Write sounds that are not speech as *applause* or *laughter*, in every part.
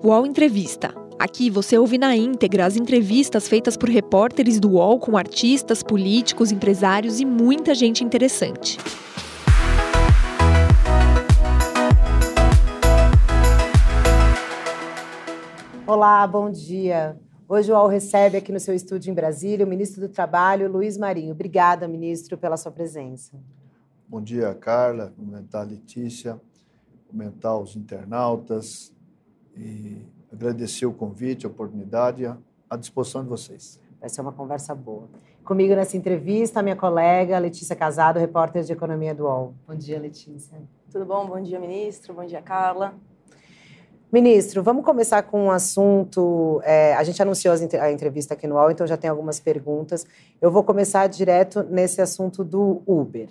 UOL Entrevista. Aqui você ouve na íntegra as entrevistas feitas por repórteres do UOL com artistas, políticos, empresários e muita gente interessante. Olá, bom dia. Hoje o UOL recebe aqui no seu estúdio em Brasília o ministro do Trabalho, Luiz Marinho. Obrigada, ministro, pela sua presença. Bom dia, Carla, cumprimentar a Letícia, cumprimentar os internautas e agradecer o convite, a oportunidade, à disposição de vocês. Vai ser uma conversa boa. Comigo nessa entrevista, minha colega Letícia Casado, repórter de Economia do UOL. Bom dia, Letícia. Tudo bom? Bom dia, ministro. Bom dia, Carla. Ministro, vamos começar com um assunto. É, a gente anunciou a entrevista aqui no UOL, então já tem algumas perguntas. Eu vou começar direto nesse assunto do Uber.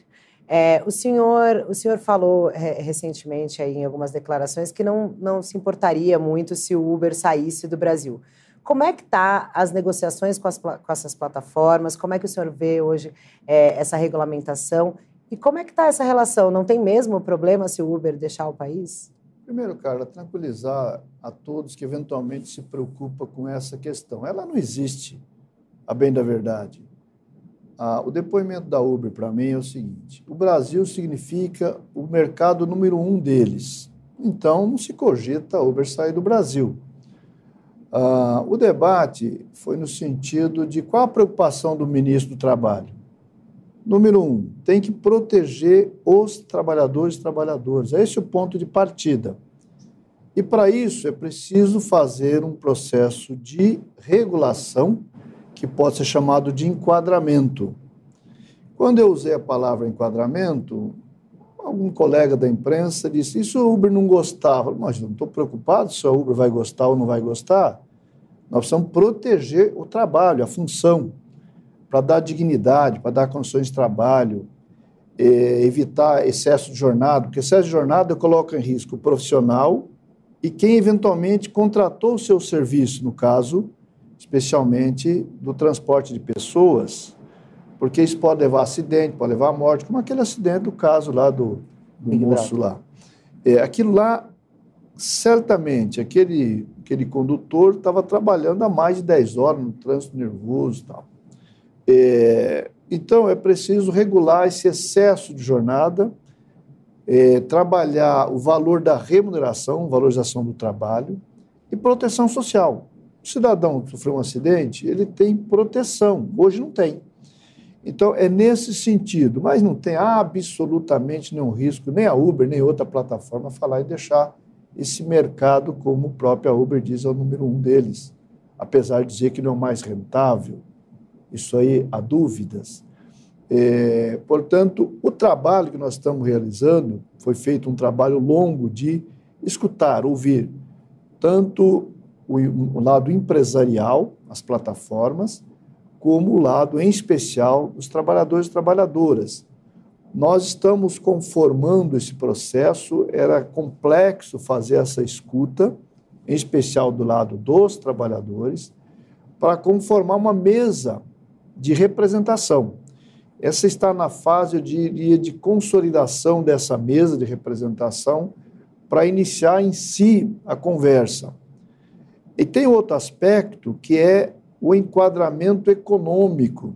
É, o, senhor, o senhor falou é, recentemente aí, em algumas declarações que não, não se importaria muito se o Uber saísse do Brasil. Como é que está as negociações com, as, com, essas plataformas? Como é que o senhor vê hoje é, essa regulamentação? E como é que está essa relação? Não tem mesmo problema se o Uber deixar o país? Primeiro, Carla, tranquilizar a todos que eventualmente se preocupam com essa questão. Ela não existe, a bem da verdade. Ah, o depoimento da Uber para mim é o seguinte: o Brasil significa o mercado número um deles. Então, não se cogita a Uber sair do Brasil. Ah, o debate foi no sentido de qual a preocupação do ministro do Trabalho. Número um, tem que proteger os trabalhadores e trabalhadoras. Esse é o ponto de partida. E para isso é preciso fazer um processo de regulação que pode ser chamado de enquadramento. Quando eu usei a palavra enquadramento, algum colega da imprensa disse: Isso o Uber não gostava. Mas não estou preocupado se a Uber vai gostar ou não vai gostar. Nós precisamos proteger o trabalho, a função, para dar dignidade, para dar condições de trabalho, eh, evitar excesso de jornada, porque excesso de jornada coloca em risco o profissional e quem eventualmente contratou o seu serviço, no caso, especialmente do transporte de pessoas, porque isso pode levar a acidente, pode levar a morte, como aquele acidente do caso lá do, do moço lá. É, aquilo lá, certamente, aquele, aquele condutor estava trabalhando há mais de 10 horas no trânsito nervoso e tal. É, então, é preciso regular esse excesso de jornada, é, trabalhar o valor da remuneração, valorização do trabalho e proteção social. O cidadão que sofreu um acidente, ele tem proteção, hoje não tem. Então, é nesse sentido, mas não tem absolutamente nenhum risco, nem a Uber, nem outra plataforma falar e deixar esse mercado, como o próprio Uber diz, é o número um deles, apesar de dizer que não é o mais rentável. Isso aí há dúvidas. É, portanto, o trabalho que nós estamos realizando foi feito um trabalho longo de escutar, ouvir, tanto o, o lado empresarial, as plataformas, como o lado, em especial, dos trabalhadores e trabalhadoras. Nós estamos conformando esse processo, era complexo fazer essa escuta, em especial do lado dos trabalhadores, para conformar uma mesa de representação. Essa está na fase, eu diria, de consolidação dessa mesa de representação para iniciar em si a conversa. E tem outro aspecto que é o enquadramento econômico,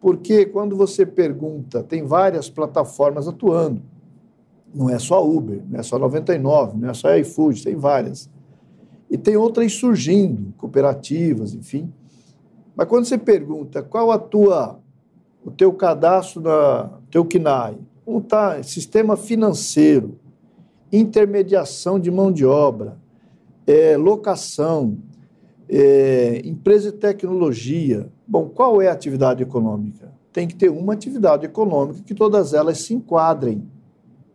porque quando você pergunta, tem várias plataformas atuando, não é só Uber, não é só 99, não é só iFood, tem várias. E tem outras surgindo, cooperativas, enfim. Mas quando você pergunta qual a tua, o teu cadastro, na teu KNAI, como está sistema financeiro, intermediação de mão de obra, é, locação, é, empresa de tecnologia. Bom, qual é a atividade econômica? Tem que ter uma atividade econômica que todas elas se enquadrem.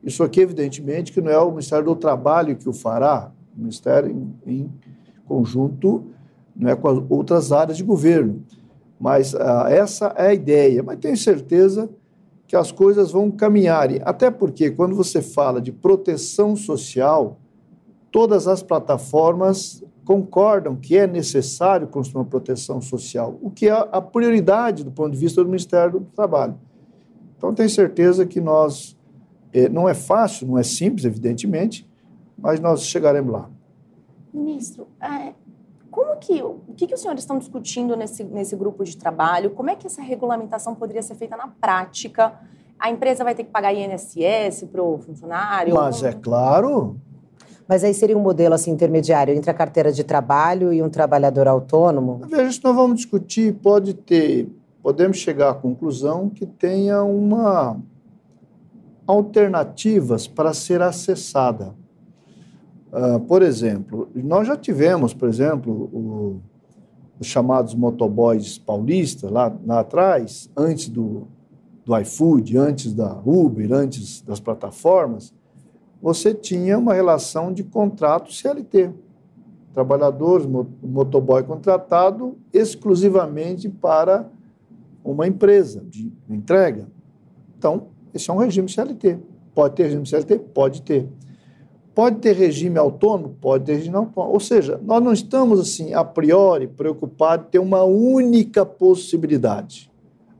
Isso aqui, evidentemente, que não é o Ministério do Trabalho que o fará, o Ministério em, em conjunto não é com as outras áreas de governo. Mas ah, essa é a ideia. Mas tenho certeza que as coisas vão caminhar. Até porque, quando você fala de proteção social, todas as plataformas concordam que é necessário construir uma proteção social, o que é a prioridade do ponto de vista do Ministério do Trabalho. Então, tenho certeza que nós. Eh, não é fácil, não é simples, evidentemente, mas nós chegaremos lá. Ministro, é, como que, o que, que os senhores estão discutindo nesse, nesse grupo de trabalho? Como é que essa regulamentação poderia ser feita na prática? A empresa vai ter que pagar INSS para o funcionário? Mas é claro. Mas aí seria um modelo assim intermediário entre a carteira de trabalho e um trabalhador autônomo? Veja, isso nós vamos discutir, pode ter, podemos chegar à conclusão que tenha uma alternativas para ser acessada. Uh, por exemplo, nós já tivemos, por exemplo, o, os chamados motoboys paulistas lá, lá atrás, antes do, do iFood, antes da Uber, antes das plataformas, você tinha uma relação de contrato CLT. Trabalhadores, motoboy contratado exclusivamente para uma empresa de entrega. Então, esse é um regime CLT. Pode ter regime CLT? Pode ter. Pode ter regime autônomo? Pode ter regime autônomo. Ou seja, nós não estamos, assim, a priori, preocupados em ter uma única possibilidade.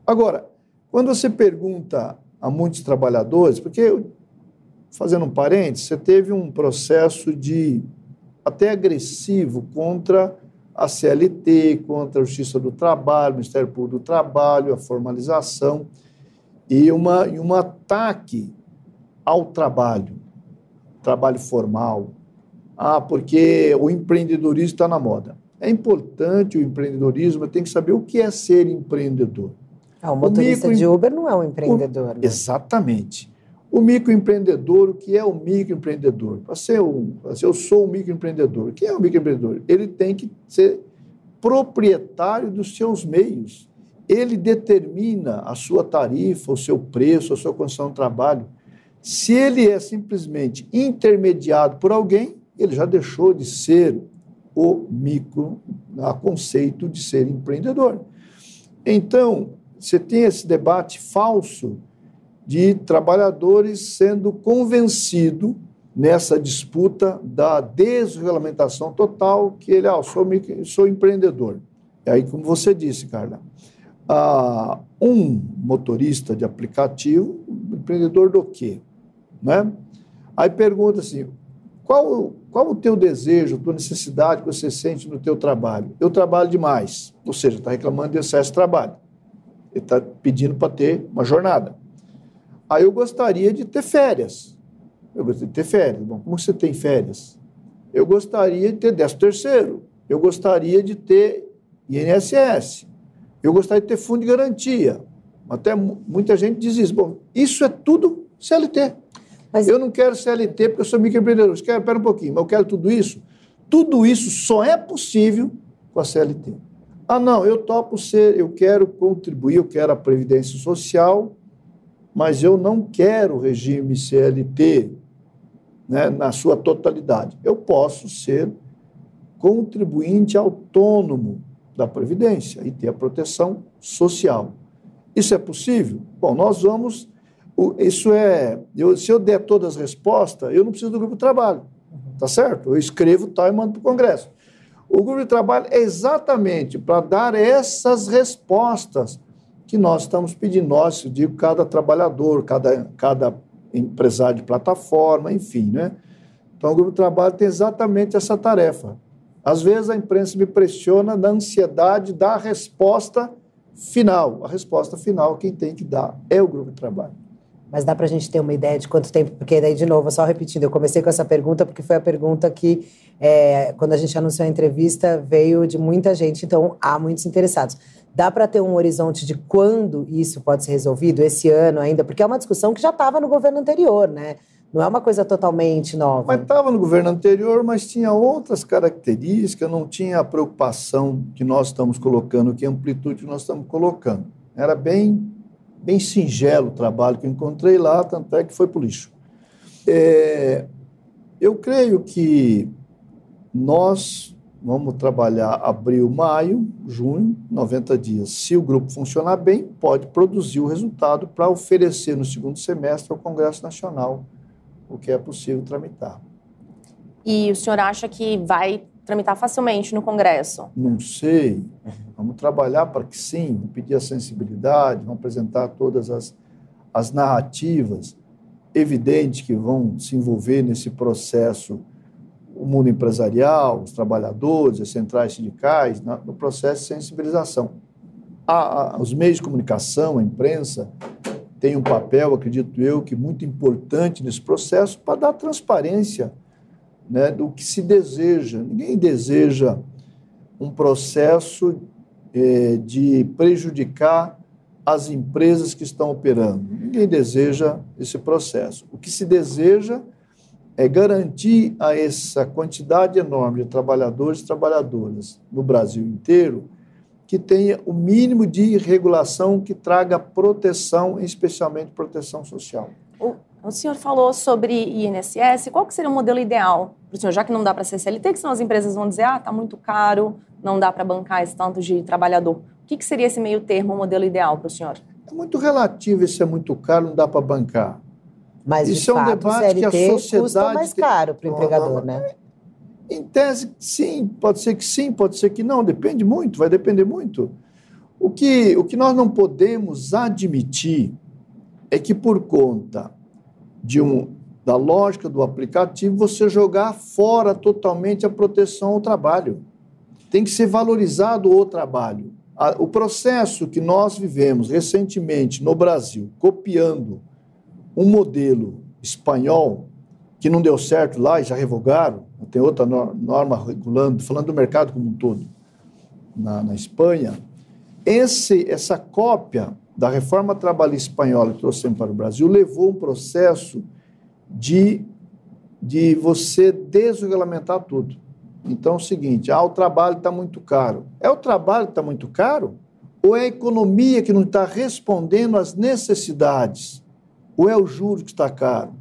Agora, quando você pergunta a muitos trabalhadores, porque, fazendo um parênteses, você teve um processo de até agressivo contra a CLT, contra a Justiça do Trabalho, o Ministério Público do Trabalho, a formalização e, uma, e um ataque ao trabalho trabalho formal. Ah, porque o empreendedorismo está na moda. É importante o empreendedorismo, tem que saber o que é ser empreendedor. Ah, o motorista o micro... de Uber não é um empreendedor. O... Né? Exatamente. O microempreendedor, o que é o microempreendedor? Para ser um, para ser, eu sou um microempreendedor. O que é o um microempreendedor? Ele tem que ser proprietário dos seus meios. Ele determina a sua tarifa, o seu preço, a sua condição de trabalho. Se ele é simplesmente intermediado por alguém, ele já deixou de ser o micro, a conceito de ser empreendedor. Então, você tem esse debate falso de trabalhadores sendo convencido nessa disputa da desregulamentação total, que ele, ah, sou, sou empreendedor. E aí, como você disse, Carla, ah, um motorista de aplicativo, empreendedor do quê? Né? Aí pergunta assim, qual, qual o teu desejo, tua necessidade que você sente no teu trabalho? Eu trabalho demais, ou seja, está reclamando de excesso de trabalho. Ele está pedindo para ter uma jornada. Aí eu gostaria de ter férias. Eu gostaria de ter férias. Bom, como você tem férias? Eu gostaria de ter 10 terceiro. Eu gostaria de ter INSS. Eu gostaria de ter fundo de garantia. Até muita gente diz isso. Bom, isso é tudo CLT. Mas... Eu não quero CLT porque eu sou microempreendedor. Espera um pouquinho, mas eu quero tudo isso. Tudo isso só é possível com a CLT. Ah, não, eu topo ser, eu quero contribuir, eu quero a Previdência Social, mas eu não quero o regime CLT né, na sua totalidade. Eu posso ser contribuinte autônomo da Previdência e ter a proteção social. Isso é possível? Bom, nós vamos isso é. Eu, se eu der todas as respostas, eu não preciso do grupo de trabalho. Tá certo? Eu escrevo tal e mando para o Congresso. O grupo de trabalho é exatamente para dar essas respostas que nós estamos pedindo. Nós, eu digo, cada trabalhador, cada, cada empresário de plataforma, enfim, né? Então, o grupo de trabalho tem exatamente essa tarefa. Às vezes a imprensa me pressiona na ansiedade da resposta final. A resposta final, quem tem que dar é o grupo de trabalho. Mas dá para a gente ter uma ideia de quanto tempo? Porque daí, de novo, só repetindo, eu comecei com essa pergunta porque foi a pergunta que, é, quando a gente anunciou a entrevista, veio de muita gente, então há muitos interessados. Dá para ter um horizonte de quando isso pode ser resolvido? Esse ano ainda? Porque é uma discussão que já estava no governo anterior, né? Não é uma coisa totalmente nova. Mas estava no governo anterior, mas tinha outras características, não tinha a preocupação que nós estamos colocando, que amplitude nós estamos colocando. Era bem bem singelo o trabalho que eu encontrei lá, tanto é que foi para o lixo. É, eu creio que nós vamos trabalhar abril, maio, junho, 90 dias. Se o grupo funcionar bem, pode produzir o resultado para oferecer no segundo semestre ao Congresso Nacional o que é possível tramitar. E o senhor acha que vai tramitar facilmente no Congresso? Não sei. Vamos trabalhar para que sim, pedir a sensibilidade, vamos apresentar todas as, as narrativas evidentes que vão se envolver nesse processo. O mundo empresarial, os trabalhadores, as centrais sindicais, no processo de sensibilização. A, a, os meios de comunicação, a imprensa, têm um papel, acredito eu, que muito importante nesse processo para dar transparência né, do que se deseja. Ninguém deseja um processo eh, de prejudicar as empresas que estão operando. Ninguém deseja esse processo. O que se deseja é garantir a essa quantidade enorme de trabalhadores e trabalhadoras no Brasil inteiro que tenha o mínimo de regulação que traga proteção, especialmente proteção social. O, o senhor falou sobre INSS. Qual que seria o modelo ideal para o senhor, já que não dá para ser CLT, que são as empresas vão dizer, ah, está muito caro, não dá para bancar esse tanto de trabalhador. O que, que seria esse meio termo, o modelo ideal para o senhor? É muito relativo, isso é muito caro, não dá para bancar. Mas, Isso de é um debate CLT que a sociedade custa mais caro para o empregador, né? Em tese, sim, pode ser que sim, pode ser que não, depende muito, vai depender muito. O que, o que nós não podemos admitir é que, por conta de um, da lógica do aplicativo, você jogar fora totalmente a proteção ao trabalho. Tem que ser valorizado o trabalho. O processo que nós vivemos recentemente no Brasil, copiando um modelo espanhol que não deu certo lá e já revogaram, tem outra norma regulando, falando do mercado como um todo, na, na Espanha, esse, essa cópia da reforma trabalhista espanhola que trouxemos para o Brasil levou um processo de, de você desregulamentar tudo. Então é o seguinte: ah, o trabalho está muito caro. É o trabalho que está muito caro? Ou é a economia que não está respondendo às necessidades ou é o juro que está caro,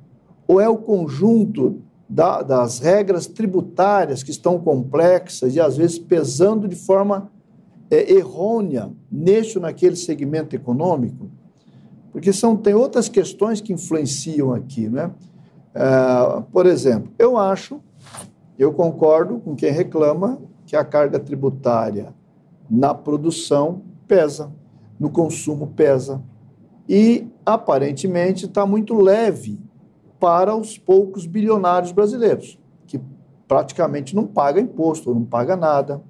ou é o conjunto da, das regras tributárias que estão complexas e às vezes pesando de forma é, errônea neste ou naquele segmento econômico, porque são, tem outras questões que influenciam aqui. Né? É, por exemplo, eu acho, eu concordo com quem reclama que a carga tributária na produção pesa, no consumo pesa, e aparentemente está muito leve para os poucos bilionários brasileiros, que praticamente não pagam imposto, não paga nada.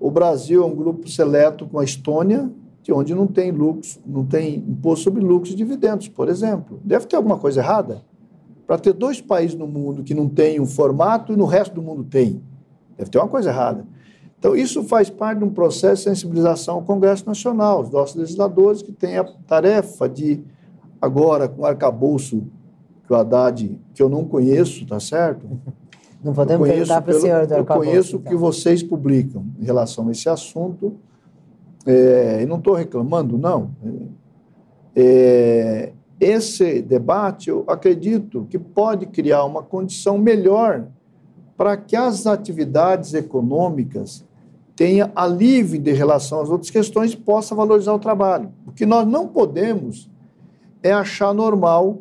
O Brasil é um grupo seleto com a Estônia, de onde não tem lucros, não tem imposto sobre lucros e dividendos, por exemplo. Deve ter alguma coisa errada. Para ter dois países no mundo que não têm um formato e no resto do mundo tem, deve ter uma coisa errada. Então, isso faz parte de um processo de sensibilização ao Congresso Nacional, os nossos legisladores que têm a tarefa de, agora, com o arcabouço que o Haddad, que eu não conheço, tá certo? *laughs* Não podemos perguntar para o senhor do Eu conheço o então. que vocês publicam em relação a esse assunto, é, e não estou reclamando, não. É, esse debate, eu acredito que pode criar uma condição melhor para que as atividades econômicas tenha alívio de relação às outras questões e possa valorizar o trabalho. O que nós não podemos é achar normal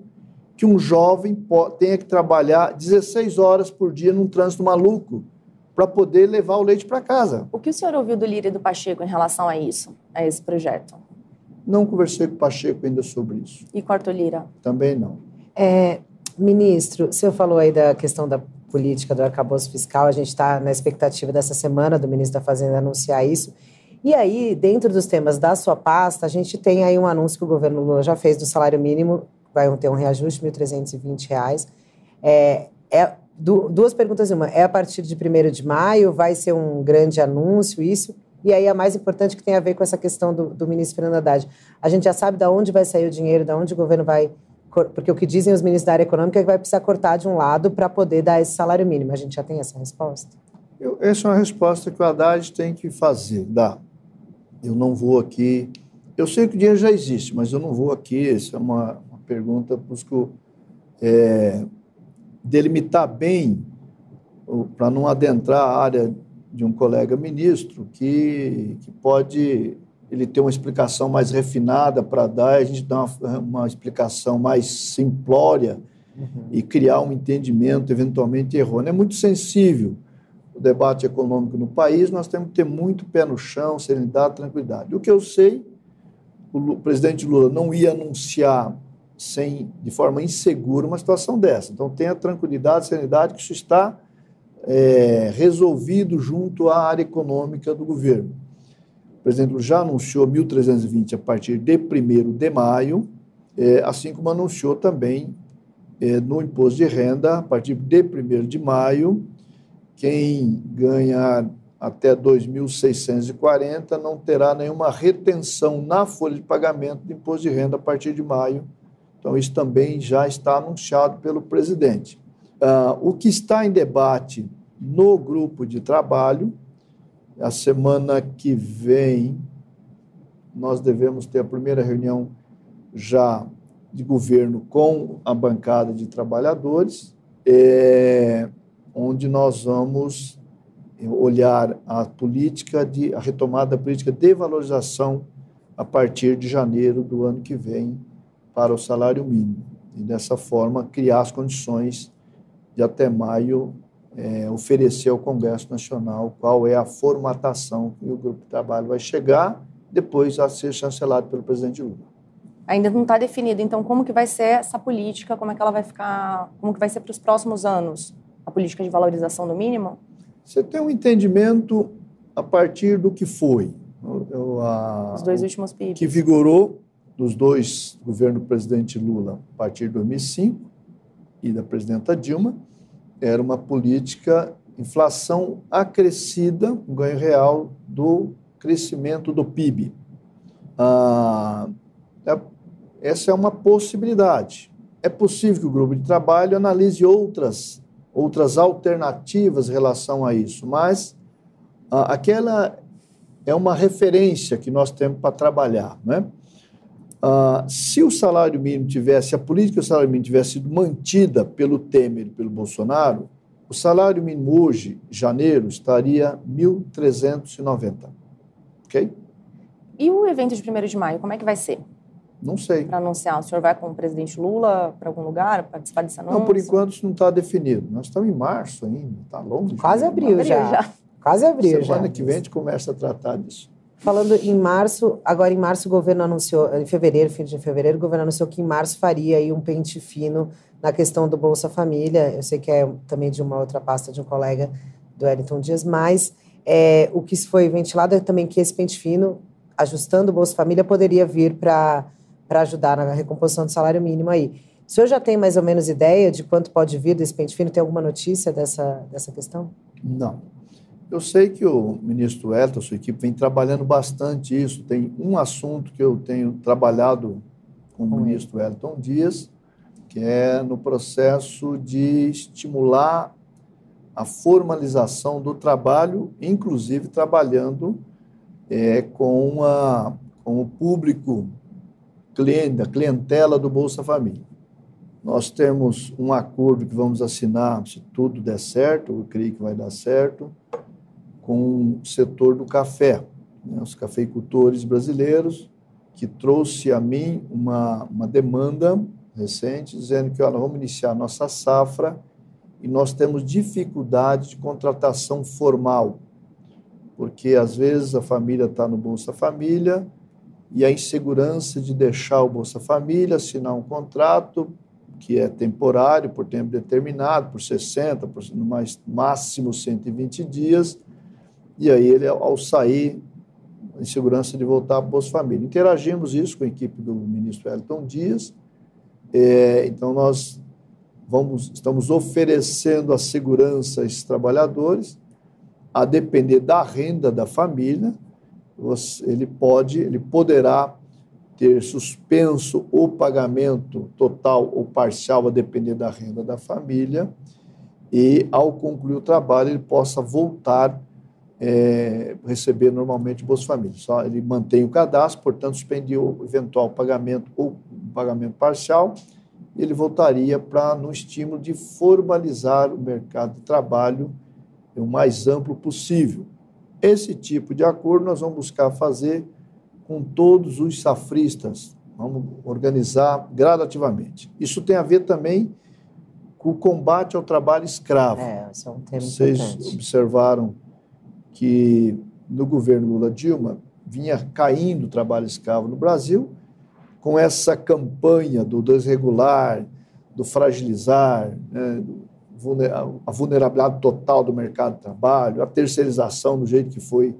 que um jovem tenha que trabalhar 16 horas por dia num trânsito maluco para poder levar o leite para casa. O que o senhor ouviu do Lírio e do Pacheco em relação a isso, a esse projeto? Não conversei com o Pacheco ainda sobre isso. E com o Lira? Também não. É, ministro, o senhor falou aí da questão da política do arcabouço fiscal. A gente está na expectativa dessa semana do ministro da Fazenda anunciar isso. E aí, dentro dos temas da sua pasta, a gente tem aí um anúncio que o governo Lula já fez do salário mínimo, vai ter um reajuste de R$ 1.320. É, é, duas perguntas em uma. É a partir de 1 de maio? Vai ser um grande anúncio isso? E aí a mais importante que tem a ver com essa questão do, do ministro Fernando Haddad. A gente já sabe de onde vai sair o dinheiro, de onde o governo vai porque o que dizem os ministros da área econômica é que vai precisar cortar de um lado para poder dar esse salário mínimo. A gente já tem essa resposta? Eu, essa é uma resposta que o Haddad tem que fazer, dá. Eu não vou aqui. Eu sei que o dinheiro já existe, mas eu não vou aqui. Essa é uma, uma pergunta, busco é, delimitar bem, para não adentrar a área de um colega ministro que, que pode ele ter uma explicação mais refinada para dar, a gente dá uma, uma explicação mais simplória uhum. e criar um entendimento eventualmente errôneo. É muito sensível o debate econômico no país, nós temos que ter muito pé no chão, serenidade, tranquilidade. O que eu sei, o presidente Lula não ia anunciar sem, de forma insegura uma situação dessa. Então, tenha tranquilidade, serenidade, que isso está é, resolvido junto à área econômica do governo. O presidente já anunciou 1.320 a partir de 1 de maio, é, assim como anunciou também é, no imposto de renda, a partir de 1 de maio, quem ganhar até 2.640 não terá nenhuma retenção na folha de pagamento do imposto de renda a partir de maio. Então, isso também já está anunciado pelo presidente. Uh, o que está em debate no grupo de trabalho, a semana que vem, nós devemos ter a primeira reunião já de governo com a bancada de trabalhadores, é, onde nós vamos olhar a política de a retomada da política de valorização a partir de janeiro do ano que vem para o salário mínimo. E dessa forma criar as condições de até maio é, oferecer ao Congresso Nacional qual é a formatação que o grupo de trabalho vai chegar depois a ser chancelado pelo presidente Lula. Ainda não está definido, então, como que vai ser essa política, como é que ela vai ficar, como que vai ser para os próximos anos, a política de valorização do mínimo? Você tem um entendimento a partir do que foi. A, Os dois últimos PIBs. Que vigorou dos dois governos do presidente Lula a partir de 2005 e da presidenta Dilma, era uma política inflação acrescida, um ganho real do crescimento do PIB. Ah, é, essa é uma possibilidade. É possível que o grupo de trabalho analise outras outras alternativas em relação a isso, mas ah, aquela é uma referência que nós temos para trabalhar, né? Ah, se o salário mínimo tivesse, a política do salário mínimo tivesse sido mantida pelo Temer e pelo Bolsonaro, o salário mínimo hoje, janeiro, estaria 1.390. Ok? E o evento de 1 de maio, como é que vai ser? Não sei. Para anunciar. O senhor vai com o presidente Lula para algum lugar participar desse anúncio? Não, por enquanto isso não está definido. Nós estamos em março ainda, está longe. Quase abriu já. já. Quase abriu Semana já. Semana que vem a gente começa a tratar disso. Falando em março, agora em março o governo anunciou, em fevereiro, fim de fevereiro, o governo anunciou que em março faria aí um pente fino na questão do Bolsa Família. Eu sei que é também de uma outra pasta de um colega do Wellington Dias, mas é, o que foi ventilado é também que esse pente fino, ajustando o Bolsa Família, poderia vir para ajudar na recomposição do salário mínimo aí. O senhor já tem mais ou menos ideia de quanto pode vir desse pente fino? Tem alguma notícia dessa, dessa questão? Não. Eu sei que o ministro Elton, sua equipe, vem trabalhando bastante isso. Tem um assunto que eu tenho trabalhado com o ministro Elton Dias, que é no processo de estimular a formalização do trabalho, inclusive trabalhando é, com, a, com o público cliente, a clientela do Bolsa Família. Nós temos um acordo que vamos assinar, se tudo der certo, eu creio que vai dar certo, com o setor do café, né, os cafeicultores brasileiros, que trouxe a mim uma, uma demanda recente, dizendo que olha, vamos iniciar nossa safra e nós temos dificuldade de contratação formal, porque às vezes a família está no Bolsa Família e a insegurança de deixar o Bolsa Família, assinar um contrato que é temporário, por tempo determinado, por 60, por mais, máximo 120 dias, e aí ele, ao sair, em segurança de voltar para o Bolsa Família. Interagimos isso com a equipe do ministro Elton Dias, é, então nós vamos, estamos oferecendo a segurança a esses trabalhadores, a depender da renda da família, ele pode, ele poderá ter suspenso o pagamento total ou parcial a depender da renda da família. E ao concluir o trabalho ele possa voltar é, receber normalmente o Bolsa Família. Só ele mantém o cadastro, portanto, suspendiu o eventual pagamento ou pagamento parcial, ele voltaria para no estímulo de formalizar o mercado de trabalho o mais amplo possível. Esse tipo de acordo nós vamos buscar fazer com todos os safristas, vamos organizar gradativamente. Isso tem a ver também com o combate ao trabalho escravo. É, esse é um tema Vocês importante. observaram que no governo Lula Dilma vinha caindo o trabalho escravo no Brasil, com essa campanha do desregular, do fragilizar, né, a vulnerabilidade total do mercado de trabalho, a terceirização do jeito que foi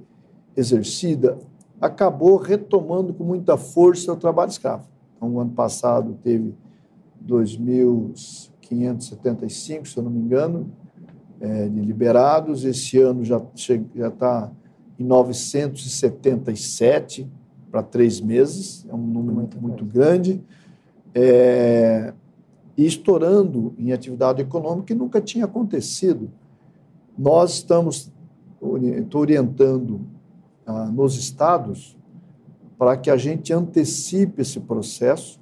exercida, acabou retomando com muita força o trabalho escravo. Então, o ano passado teve 2.575, se eu não me engano, é, de liberados. Esse ano já está em 977 para três meses, é um número muito, muito grande. É, e estourando em atividade econômica que nunca tinha acontecido. Nós estamos orientando ah, nos estados para que a gente antecipe esse processo,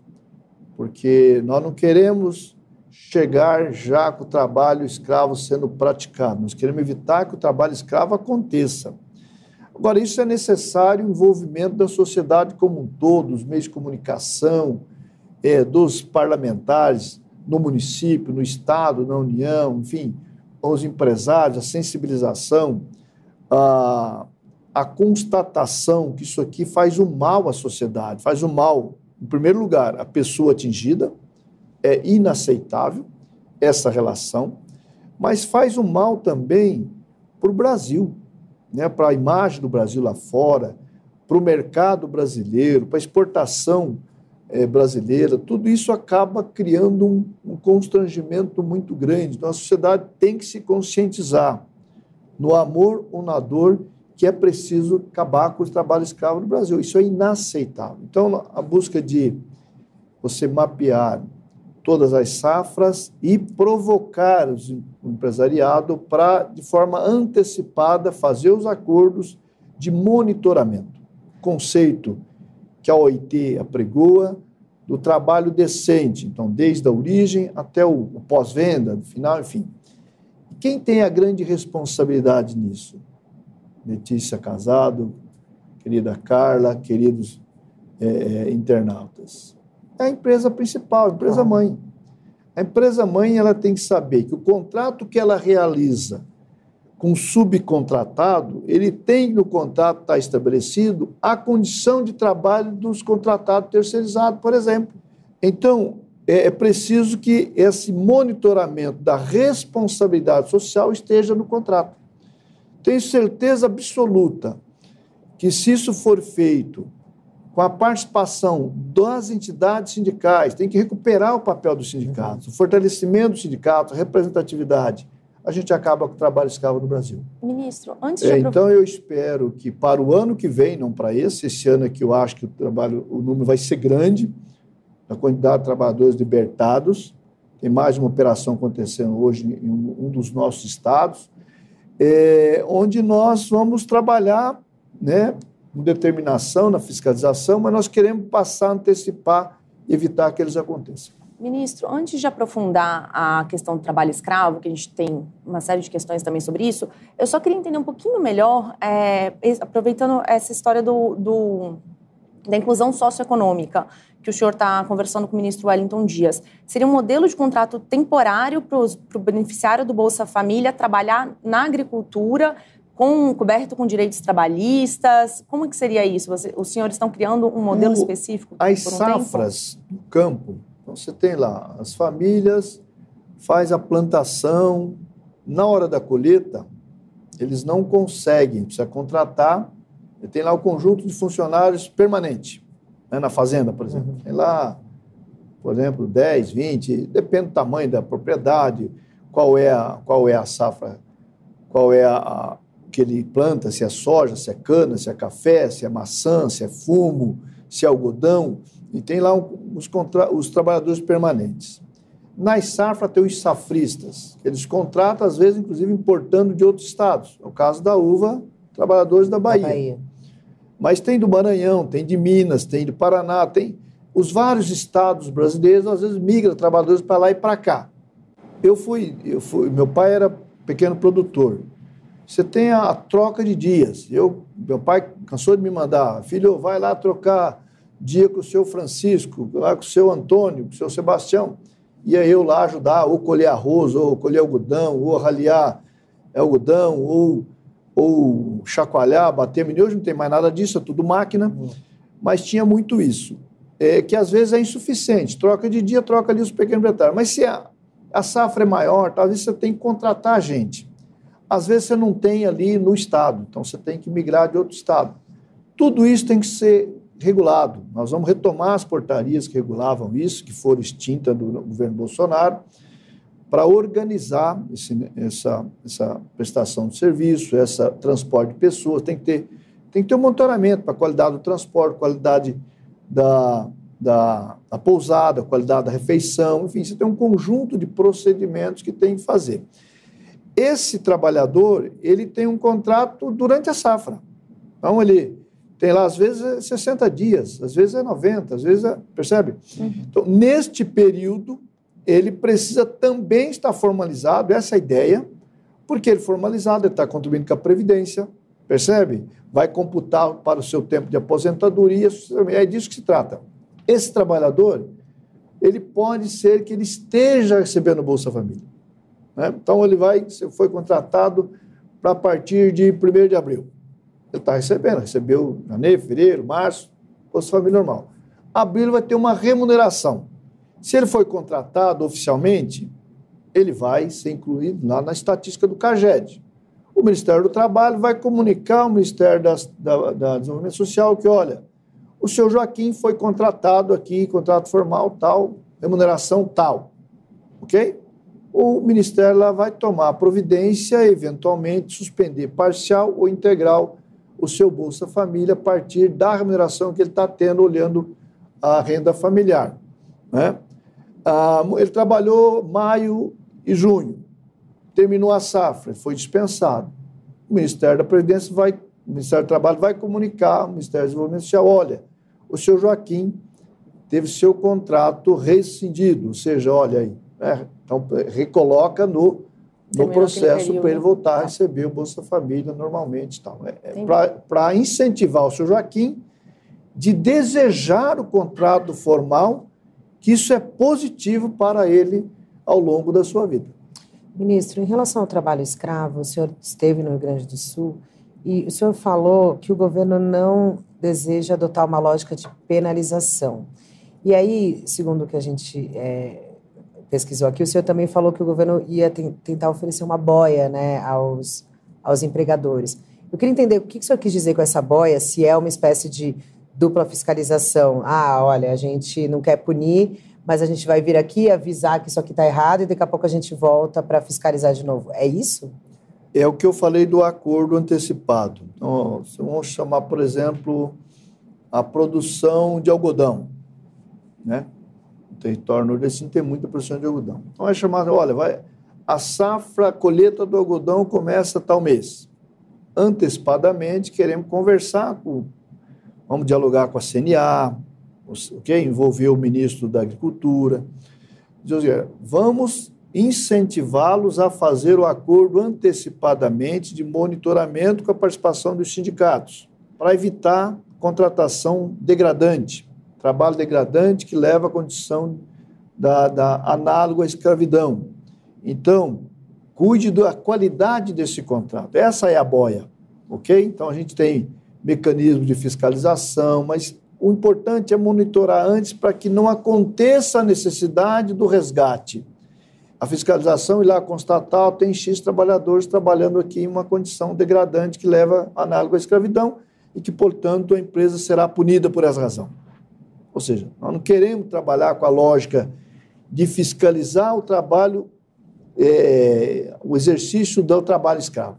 porque nós não queremos chegar já com o trabalho escravo sendo praticado, nós queremos evitar que o trabalho escravo aconteça. Agora, isso é necessário o envolvimento da sociedade como um todo, dos meios de comunicação, é, dos parlamentares, no município, no Estado, na União, enfim, os empresários, a sensibilização, a, a constatação que isso aqui faz um mal à sociedade, faz um mal, em primeiro lugar, à pessoa atingida, é inaceitável essa relação, mas faz um mal também para o Brasil, né, para a imagem do Brasil lá fora, para o mercado brasileiro, para a exportação é, brasileira, tudo isso acaba criando um, um constrangimento muito grande. Então, a sociedade tem que se conscientizar no amor ou na dor que é preciso acabar com o trabalho escravo no Brasil. Isso é inaceitável. Então, a busca de você mapear todas as safras e provocar o empresariado para, de forma antecipada, fazer os acordos de monitoramento. Conceito que a OIT apregoa, do trabalho decente, então, desde a origem até o, pós-venda, final, enfim. Quem tem a grande responsabilidade nisso? Letícia Casado, querida Carla, queridos é internautas. É a empresa principal, a empresa mãe. A empresa mãe ela tem que saber que o contrato que ela realiza com subcontratado, ele tem no contrato está estabelecido a condição de trabalho dos contratados terceirizados, por exemplo. Então, é, é preciso que esse monitoramento da responsabilidade social esteja no contrato. Tenho certeza absoluta que, se isso for feito com a participação das entidades sindicais, tem que recuperar o papel dos sindicatos, o fortalecimento do sindicato, a representatividade a gente acaba com o trabalho escravo no Brasil. Ministro, antes de... É, então, eu espero que para o ano que vem, não para esse, esse ano é que eu acho que o trabalho, o número vai ser grande, a quantidade de trabalhadores libertados, tem mais uma operação acontecendo hoje em um, dos nossos estados, é, onde nós vamos trabalhar né, determinação na fiscalização, mas nós queremos passar, antecipar, evitar que eles aconteçam. Ministro, antes de aprofundar a questão do trabalho escravo, que a gente tem uma série de questões também sobre isso, eu só queria entender um pouquinho melhor, é, aproveitando essa história do, do, da inclusão socioeconômica, que o senhor está conversando com o ministro Wellington Dias. Seria um modelo de contrato temporário para o beneficiário do Bolsa Família trabalhar na agricultura, com, coberto com direitos trabalhistas? Como que seria isso? Você, os senhores estão criando um modelo o, específico? As um safras tempo? do campo então você tem lá as famílias, faz a plantação, na hora da colheita, eles não conseguem, precisa contratar, tem lá o conjunto de funcionários permanente, né, na fazenda, por exemplo. Uhum. Tem lá, por exemplo, 10, 20, depende do tamanho da propriedade, qual é a, qual é a safra, qual é a, a que ele planta, se é soja, se é cana, se é café, se é maçã, se é fumo, se é algodão. E tem lá os, contra... os trabalhadores permanentes. Nas safra tem os safristas, eles contratam, às vezes, inclusive, importando de outros estados. É o caso da uva, trabalhadores da Bahia. Da Bahia. Mas tem do Maranhão, tem de Minas, tem do Paraná, tem os vários estados brasileiros, às vezes migram trabalhadores para lá e para cá. Eu fui, eu fui, meu pai era pequeno produtor. Você tem a, a troca de dias. Eu, meu pai cansou de me mandar, filho, vai lá trocar dia com o seu Francisco, lá com o seu Antônio, com o seu Sebastião. Ia eu lá ajudar, ou colher arroz, ou colher algodão, ou raliar algodão, ou, ou chacoalhar, bater milho. Hoje não tem mais nada disso, é tudo máquina. Uhum. Mas tinha muito isso. É, que às vezes é insuficiente. Troca de dia, troca ali os pequenos detalhes. Mas se a, a safra é maior, talvez você tem que contratar gente. Às vezes você não tem ali no estado, então você tem que migrar de outro estado. Tudo isso tem que ser regulado. Nós vamos retomar as portarias que regulavam isso, que foram extintas do governo Bolsonaro, para organizar esse, essa, essa prestação de serviço, esse transporte de pessoas. Tem que ter, tem que ter um monitoramento para a qualidade do transporte, qualidade da, da, da pousada, qualidade da refeição, enfim, você tem um conjunto de procedimentos que tem que fazer. Esse trabalhador, ele tem um contrato durante a safra. Então, ele tem lá, às vezes, é 60 dias, às vezes é 90, às vezes é. Percebe? Uhum. Então, neste período, ele precisa também estar formalizado, essa é a ideia, porque ele formalizado, ele está contribuindo com a Previdência, percebe? Vai computar para o seu tempo de aposentadoria, é disso que se trata. Esse trabalhador, ele pode ser que ele esteja recebendo Bolsa Família. Né? Então, ele vai, foi contratado para partir de 1 de abril. Ele está recebendo, recebeu janeiro, fevereiro, março, Bolsa Família normal. Abril vai ter uma remuneração. Se ele foi contratado oficialmente, ele vai ser incluído lá na estatística do CAGED. O Ministério do Trabalho vai comunicar ao Ministério das, da, da Desenvolvimento Social que, olha, o seu Joaquim foi contratado aqui, contrato formal tal, remuneração tal, ok? O Ministério lá vai tomar providência, eventualmente suspender parcial ou integral o seu Bolsa Família a partir da remuneração que ele está tendo olhando a renda familiar. Né? Ah, ele trabalhou maio e junho, terminou a safra, foi dispensado. O Ministério da Previdência vai, o Ministério do Trabalho vai comunicar ao Ministério do Desenvolvimento Social, olha, o senhor Joaquim teve seu contrato rescindido, ou seja, olha aí, né? então recoloca no, no processo para ele voltar a receber o Bolsa Família normalmente. Tal. É, é para incentivar o senhor Joaquim de desejar o contrato formal, que isso é positivo para ele ao longo da sua vida. Ministro, em relação ao trabalho escravo, o senhor esteve no Rio Grande do Sul e o senhor falou que o governo não deseja adotar uma lógica de penalização. E aí, segundo o que a gente é, pesquisou aqui, o senhor também falou que o governo ia tentar oferecer uma boia né, aos, aos empregadores. Eu queria entender o que o senhor quis dizer com essa boia, se é uma espécie de dupla fiscalização. Ah, olha, a gente não quer punir, mas a gente vai vir aqui avisar que isso aqui está errado e daqui a pouco a gente volta para fiscalizar de novo. É isso? é o que eu falei do acordo antecipado. Então, vamos chamar, por exemplo, a produção de algodão, né? Território nordestino tem muita produção de algodão. Então é chamado, olha, vai, a safra, a colheita do algodão começa tal mês. Antecipadamente, queremos conversar com, vamos dialogar com a CNA, ok? Envolver o ministro da Agricultura. Dizer, vamos incentivá-los a fazer o acordo antecipadamente de monitoramento com a participação dos sindicatos, para evitar contratação degradante, trabalho degradante que leva à condição da, da análoga à escravidão. Então, cuide da qualidade desse contrato. Essa é a boia, ok? Então, a gente tem mecanismo de fiscalização, mas o importante é monitorar antes para que não aconteça a necessidade do resgate a fiscalização ir lá constatar, tem X trabalhadores trabalhando aqui em uma condição degradante que leva análogo à escravidão e que, portanto, a empresa será punida por essa razão. Ou seja, nós não queremos trabalhar com a lógica de fiscalizar o trabalho, é, o exercício do trabalho escravo.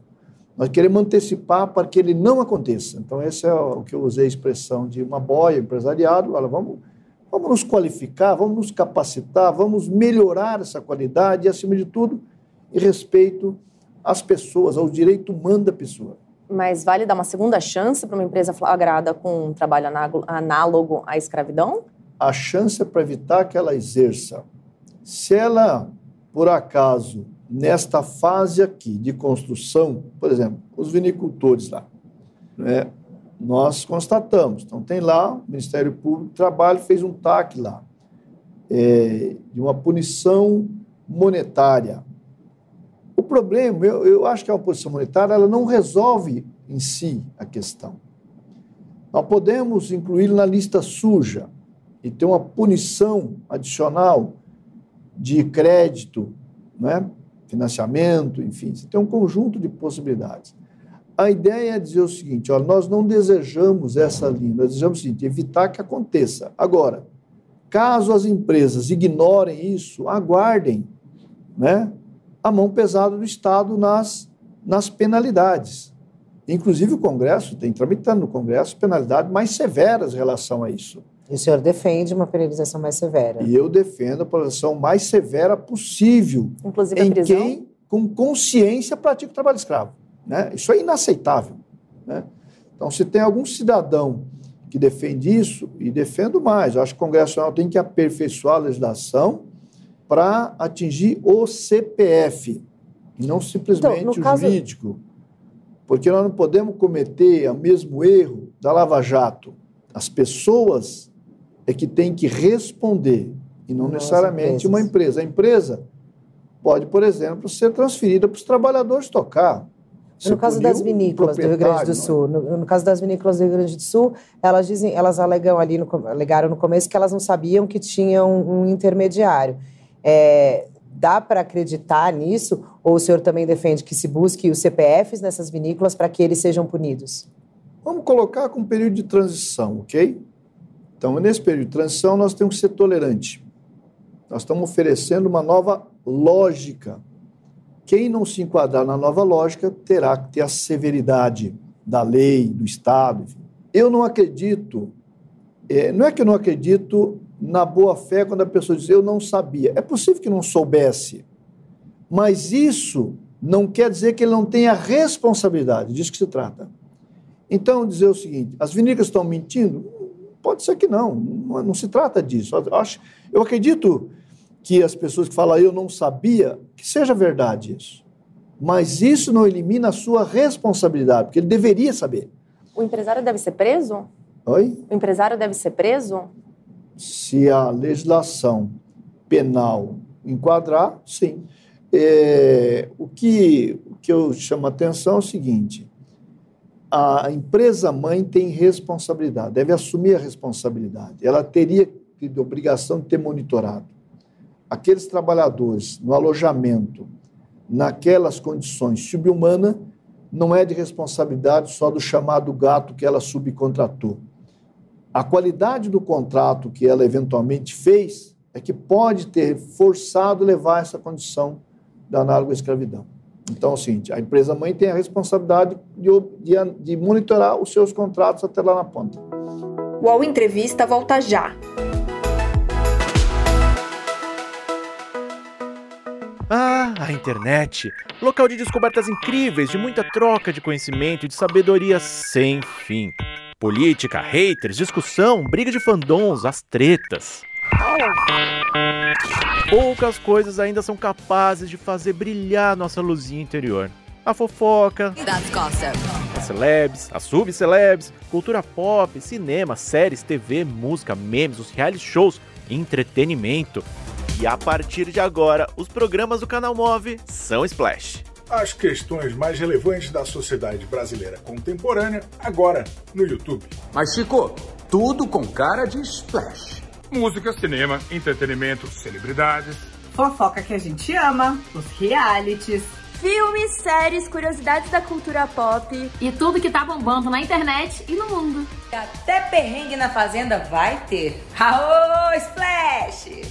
Nós queremos antecipar para que ele não aconteça. Então, esse é o que eu usei a expressão de uma boia empresariado. Olha, vamos Vamos nos qualificar, vamos nos capacitar, vamos melhorar essa qualidade e, acima de tudo, em respeito às pessoas, ao direito humano da pessoa. Mas vale dar uma segunda chance para uma empresa flagrada com um trabalho análogo à escravidão? A chance é para evitar que ela exerça. Se ela, por acaso, nesta fase aqui de construção, por exemplo, os vinicultores lá, né, nós constatamos. Então, tem lá, o Ministério Público do Trabalho fez um TAC lá, é, de uma punição monetária. Problema, eu, eu acho que a punição monetária ela não resolve em si a questão. Nós podemos incluí-lo na lista suja e ter uma punição adicional de crédito né? financiamento, enfim, você tem um conjunto de possibilidades. A ideia é dizer o seguinte: olha, nós não desejamos essa linha, nós desejamos o seguinte, evitar que aconteça. Agora, caso as empresas ignorem isso, aguardem né, a mão pesada do Estado nas, nas penalidades. Inclusive, o Congresso tem tramitando no Congresso penalidades mais severas em relação a isso. E o senhor defende uma penalização mais severa? E eu defendo a penalização mais severa possível. Inclusive em a prisão? quem, com consciência, pratica o trabalho escravo. Né? Isso é inaceitável. Né? Então, se tem algum cidadão que defende isso, e defendo mais, eu acho que o Congresso Nacional tem que aperfeiçoar a legislação para atingir o CPF, não simplesmente Então, o caso- jurídico. Porque nós não podemos cometer o mesmo erro da Lava Jato. As pessoas é que têm que responder, e não necessariamente uma empresa. A empresa pode, por exemplo, ser transferida para os trabalhadores tocar. Você No caso das vinícolas do Rio Grande do proprietário, Sul, no, no caso das vinícolas do Rio Grande do Sul, elas dizem, elas alegam ali, no, alegaram no começo que elas não sabiam que tinham um intermediário. É, dá para acreditar nisso? Ou o senhor também defende que se busque os CPFs nessas vinícolas para que eles sejam punidos? Vamos colocar com um período de transição, ok? Então, nesse período de transição, nós temos que ser tolerantes. Nós estamos oferecendo uma nova lógica. Quem não se enquadrar na nova lógica terá que ter a severidade da lei, do Estado. Enfim. Eu não acredito, é, não é que eu não acredito na boa fé quando a pessoa diz eu não sabia. É possível que não soubesse, mas isso não quer dizer que ele não tenha responsabilidade, disso que se trata. Então, dizer o seguinte: as vinícolas estão mentindo? Pode ser que não, não, não se trata disso. Eu, acho, eu acredito que as pessoas que falam eu não sabia, que seja verdade isso. Mas isso não elimina a sua responsabilidade, porque ele deveria saber. O empresário deve ser preso? Oi? O empresário deve ser preso? Se a legislação penal enquadrar, sim. É, o, que, o que eu chamo a atenção é o seguinte: a empresa mãe tem responsabilidade, deve assumir a responsabilidade. Ela teria tido obrigação de ter monitorado. Aqueles trabalhadores no alojamento, naquelas condições subhumanas, não é de responsabilidade só do chamado gato que ela subcontratou. A qualidade do contrato que ela eventualmente fez é que pode ter forçado levar essa condição da análoga escravidão. Então, é o seguinte, a empresa mãe tem a responsabilidade de, de, de monitorar os seus contratos até lá na ponta. O UOL Entrevista volta já. Ah, a internet! Local de descobertas incríveis, de muita troca de conhecimento e de sabedoria sem fim. Política, haters, discussão, briga de fandoms, as tretas. Poucas coisas ainda são capazes de fazer brilhar nossa luzinha interior. A fofoca, as celebs, as subcelebs, cultura pop, cinema, séries, TV, música, memes, os reality shows, entretenimento. E a partir de agora, os programas do canal Move são Splash. As questões mais relevantes da sociedade brasileira contemporânea, agora no YouTube. Mas ficou tudo com cara de splash. Música, cinema, entretenimento, celebridades. Fofoca que a gente ama, os realities. Filmes, séries, curiosidades da cultura pop. E tudo que tá bombando na internet e no mundo. Até perrengue na fazenda vai ter. Aô, Splash!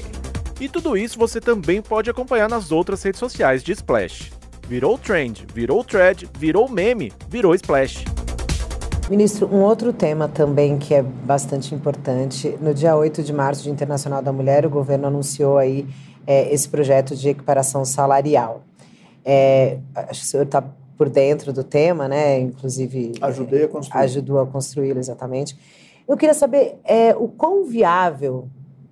E tudo isso você também pode acompanhar nas outras redes sociais de Splash. Virou trend, virou thread, virou meme, virou Splash. Ministro, um outro tema também que é bastante importante. No dia 8 de março, Dia Internacional da Mulher, o governo anunciou aí é, esse projeto de equiparação salarial. É, acho que o senhor está por dentro do tema, né? Inclusive. Ajudei a construir. Ajudou a construí-lo, exatamente. Eu queria saber é, o quão viável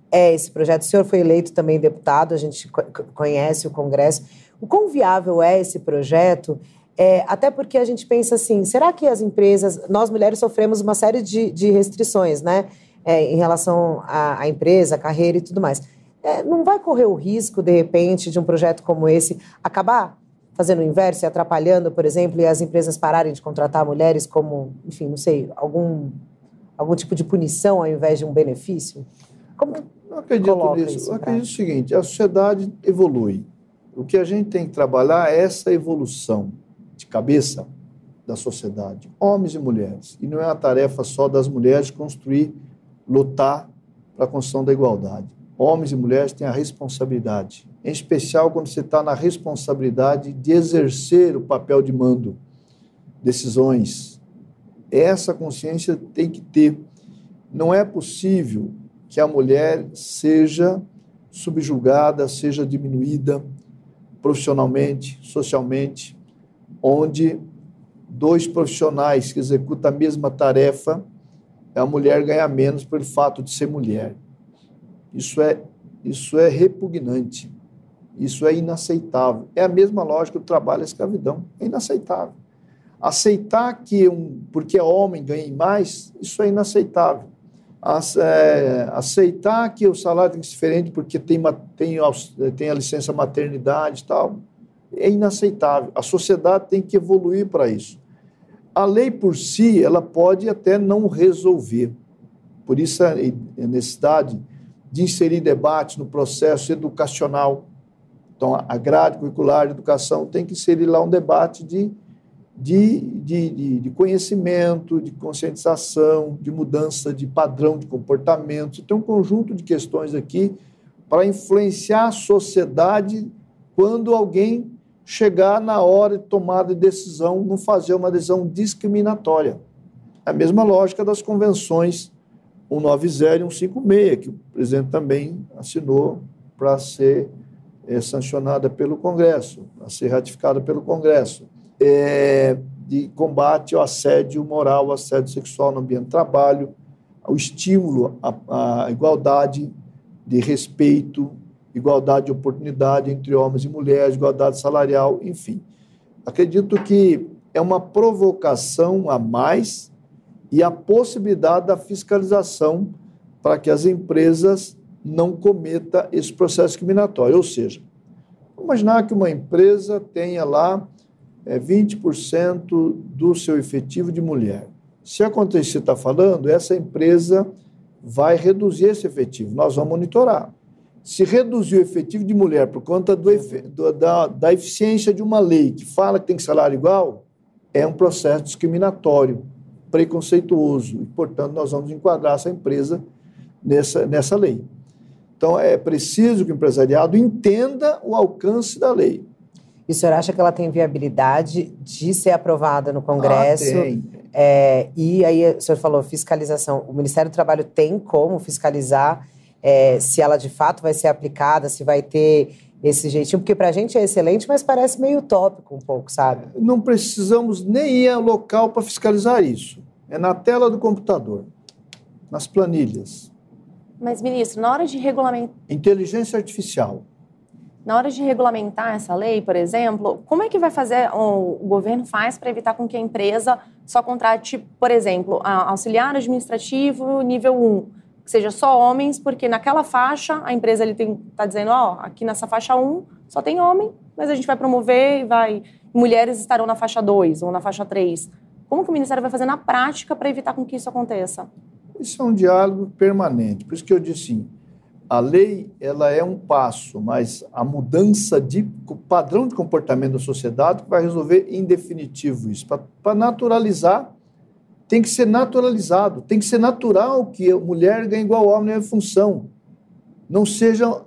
é esse projeto. O senhor foi eleito também deputado, a gente co- conhece o Congresso. O quão viável é esse projeto? É, até porque a gente pensa assim, será que as empresas, nós mulheres sofremos uma série de, de restrições, né? É, em relação à, empresa, à carreira e tudo mais. É, não vai correr o risco, de repente, de um projeto como esse acabar fazendo o inverso e atrapalhando, por exemplo, e as empresas pararem de contratar mulheres como, enfim, não sei, algum, algum tipo de punição ao invés de um benefício? Como Eu acredito nisso. isso Eu acredito o seguinte: a sociedade evolui. O que a gente tem que trabalhar é essa evolução de cabeça da sociedade, homens e mulheres. E não é uma tarefa só das mulheres construir, lutar para a construção da igualdade. Homens e mulheres têm a responsabilidade, em especial quando você está na responsabilidade de exercer o papel de mando, decisões. Essa consciência tem que ter. Não é possível que a mulher seja subjugada, seja diminuída profissionalmente, socialmente, onde dois profissionais que executam a mesma tarefa, a mulher ganha menos pelo fato de ser mulher. Isso é, isso é repugnante. Isso é inaceitável. É a mesma lógica do trabalho e escravidão. É inaceitável. Aceitar que um, porque é homem ganhe mais, isso é inaceitável. É, aceitar que o salário tem que ser diferente porque tem, tem, tem a licença maternidade e tal, é inaceitável. A sociedade tem que evoluir para isso. A lei por si, ela pode até não resolver. Por isso a necessidade de inserir debate no processo educacional. Então, a grade curricular de educação tem que inserir lá um debate de de, de, de, de, conhecimento, de conscientização, de mudança de padrão de comportamento. Tem um conjunto de questões aqui para influenciar a sociedade quando alguém chegar na hora de tomada de decisão, não fazer uma decisão discriminatória. É a mesma lógica das convenções 190 e 156, que o presidente também assinou para ser é, sancionada pelo Congresso, para ser ratificada pelo Congresso é, de combate ao assédio moral, ao assédio sexual no ambiente de trabalho, o estímulo à, à igualdade de respeito, igualdade de oportunidade entre homens e mulheres, igualdade salarial, enfim. Acredito que é uma provocação a mais e a possibilidade da fiscalização para que as empresas não cometam esse processo discriminatório. Ou seja, imaginar que uma empresa tenha lá é 20% do seu efetivo de mulher. Se acontecer, está falando, essa empresa vai reduzir esse efetivo. Nós vamos monitorar. Se reduzir o efetivo de mulher por conta do, do, da, da eficiência de uma lei que fala que tem salário igual, é um processo discriminatório, preconceituoso. E, portanto, nós vamos enquadrar essa empresa nessa, nessa lei. Então, é preciso que o empresariado entenda o alcance da lei. E o senhor acha que ela tem viabilidade de ser aprovada no Congresso? Ah, tem. É, e aí, o senhor falou fiscalização. O Ministério do Trabalho tem como fiscalizar é, se ela de fato vai ser aplicada, se vai ter esse jeitinho? Porque para a gente é excelente, mas parece meio utópico um pouco, sabe? Não precisamos nem ir ao local para fiscalizar isso. É na tela do computador, nas planilhas. Mas, ministro, na hora de regulamentar. Inteligência artificial na hora de regulamentar essa lei, por exemplo, como é que vai fazer, o governo faz para evitar com que a empresa só contrate, por exemplo, auxiliar administrativo nível 1, que seja só homens, porque naquela faixa a empresa está dizendo, ó, oh, aqui nessa faixa 1 só tem homem, mas a gente vai promover e vai mulheres estarão na faixa 2 ou na faixa 3. Como que o Ministério vai fazer na prática para evitar com que isso aconteça? Isso é um diálogo permanente. Por isso que eu disse sim a lei ela é um passo, mas a mudança de padrão de comportamento da sociedade vai resolver em definitivo isso. Para naturalizar, tem que ser naturalizado, tem que ser natural que a mulher ganhe igual ao homem na função. Não seja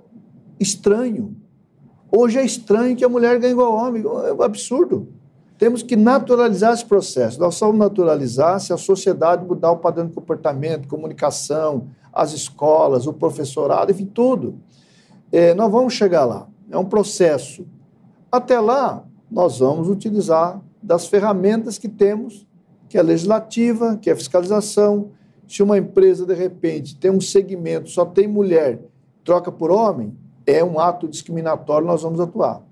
estranho. Hoje é estranho que a mulher ganhe igual ao homem, é um absurdo. Temos que naturalizar esse processo. Nós só naturalizar se a sociedade mudar o padrão de comportamento, comunicação, as escolas, o professorado, enfim, tudo. É, nós vamos chegar lá. É um processo. Até lá, nós vamos utilizar das ferramentas que temos, que é a legislativa, que é a fiscalização. Se uma empresa, de repente, tem um segmento, só tem mulher, troca por homem, é um ato discriminatório, nós vamos atuar.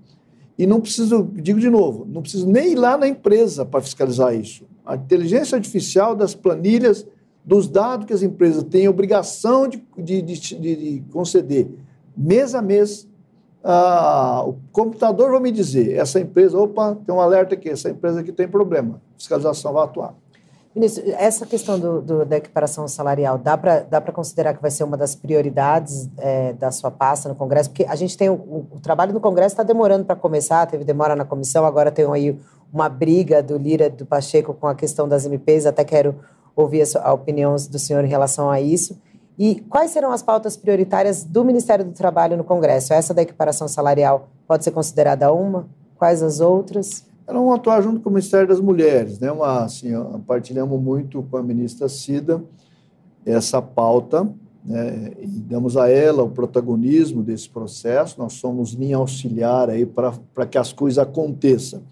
E não preciso, digo de novo, não preciso nem ir lá na empresa para fiscalizar isso. A inteligência artificial das planilhas dos dados que as empresas têm obrigação de, de, de, de conceder mês a mês, ah, o computador vai me dizer, essa empresa, opa, tem um alerta aqui, essa empresa aqui tem problema, fiscalização vai atuar. Ministro, essa questão do, do, da equiparação salarial, dá para dá considerar que vai ser uma das prioridades é, da sua pasta no Congresso? Porque a gente tem o, o, trabalho no Congresso está demorando para começar, teve demora na comissão, agora tem aí uma briga do Lira do Pacheco com a questão das MPs, até quero ouvir a, a opinião do senhor em relação a isso. E quais serão as pautas prioritárias do Ministério do Trabalho no Congresso? Essa da equiparação salarial pode ser considerada uma? Quais as outras? Vamos atuar junto com o Ministério das Mulheres. Né? Uma, assim, partilhamos muito com a ministra Cida essa pauta né? e damos a ela o protagonismo desse processo. Nós somos linha auxiliar aí para que as coisas aconteçam.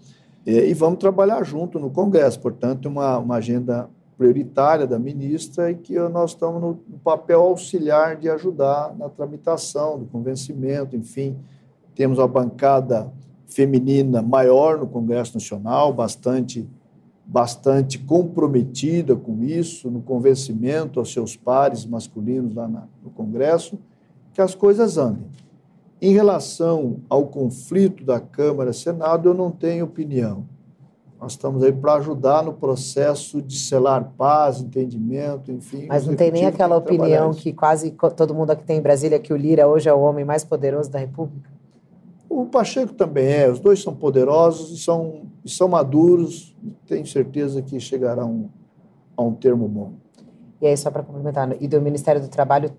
E, e vamos trabalhar junto no Congresso. Portanto, uma, uma agenda prioritária da ministra e que nós estamos no papel auxiliar de ajudar na tramitação, do convencimento, enfim. Temos uma bancada feminina maior no Congresso Nacional, bastante bastante comprometida com isso, no convencimento aos seus pares masculinos lá na, no Congresso, que as coisas andem. Em relação ao conflito da Câmara e Senado, eu não tenho opinião. Nós estamos aí para ajudar no processo de selar paz, entendimento, enfim. Mas não tem nem aquela tem opinião que quase todo mundo aqui tem em Brasília que o Lira hoje é o homem mais poderoso da República? O Pacheco também é. Os dois são poderosos e são, e são maduros. Tenho certeza que um, a um termo bom. E aí, só para complementar, e do Ministério do Trabalho,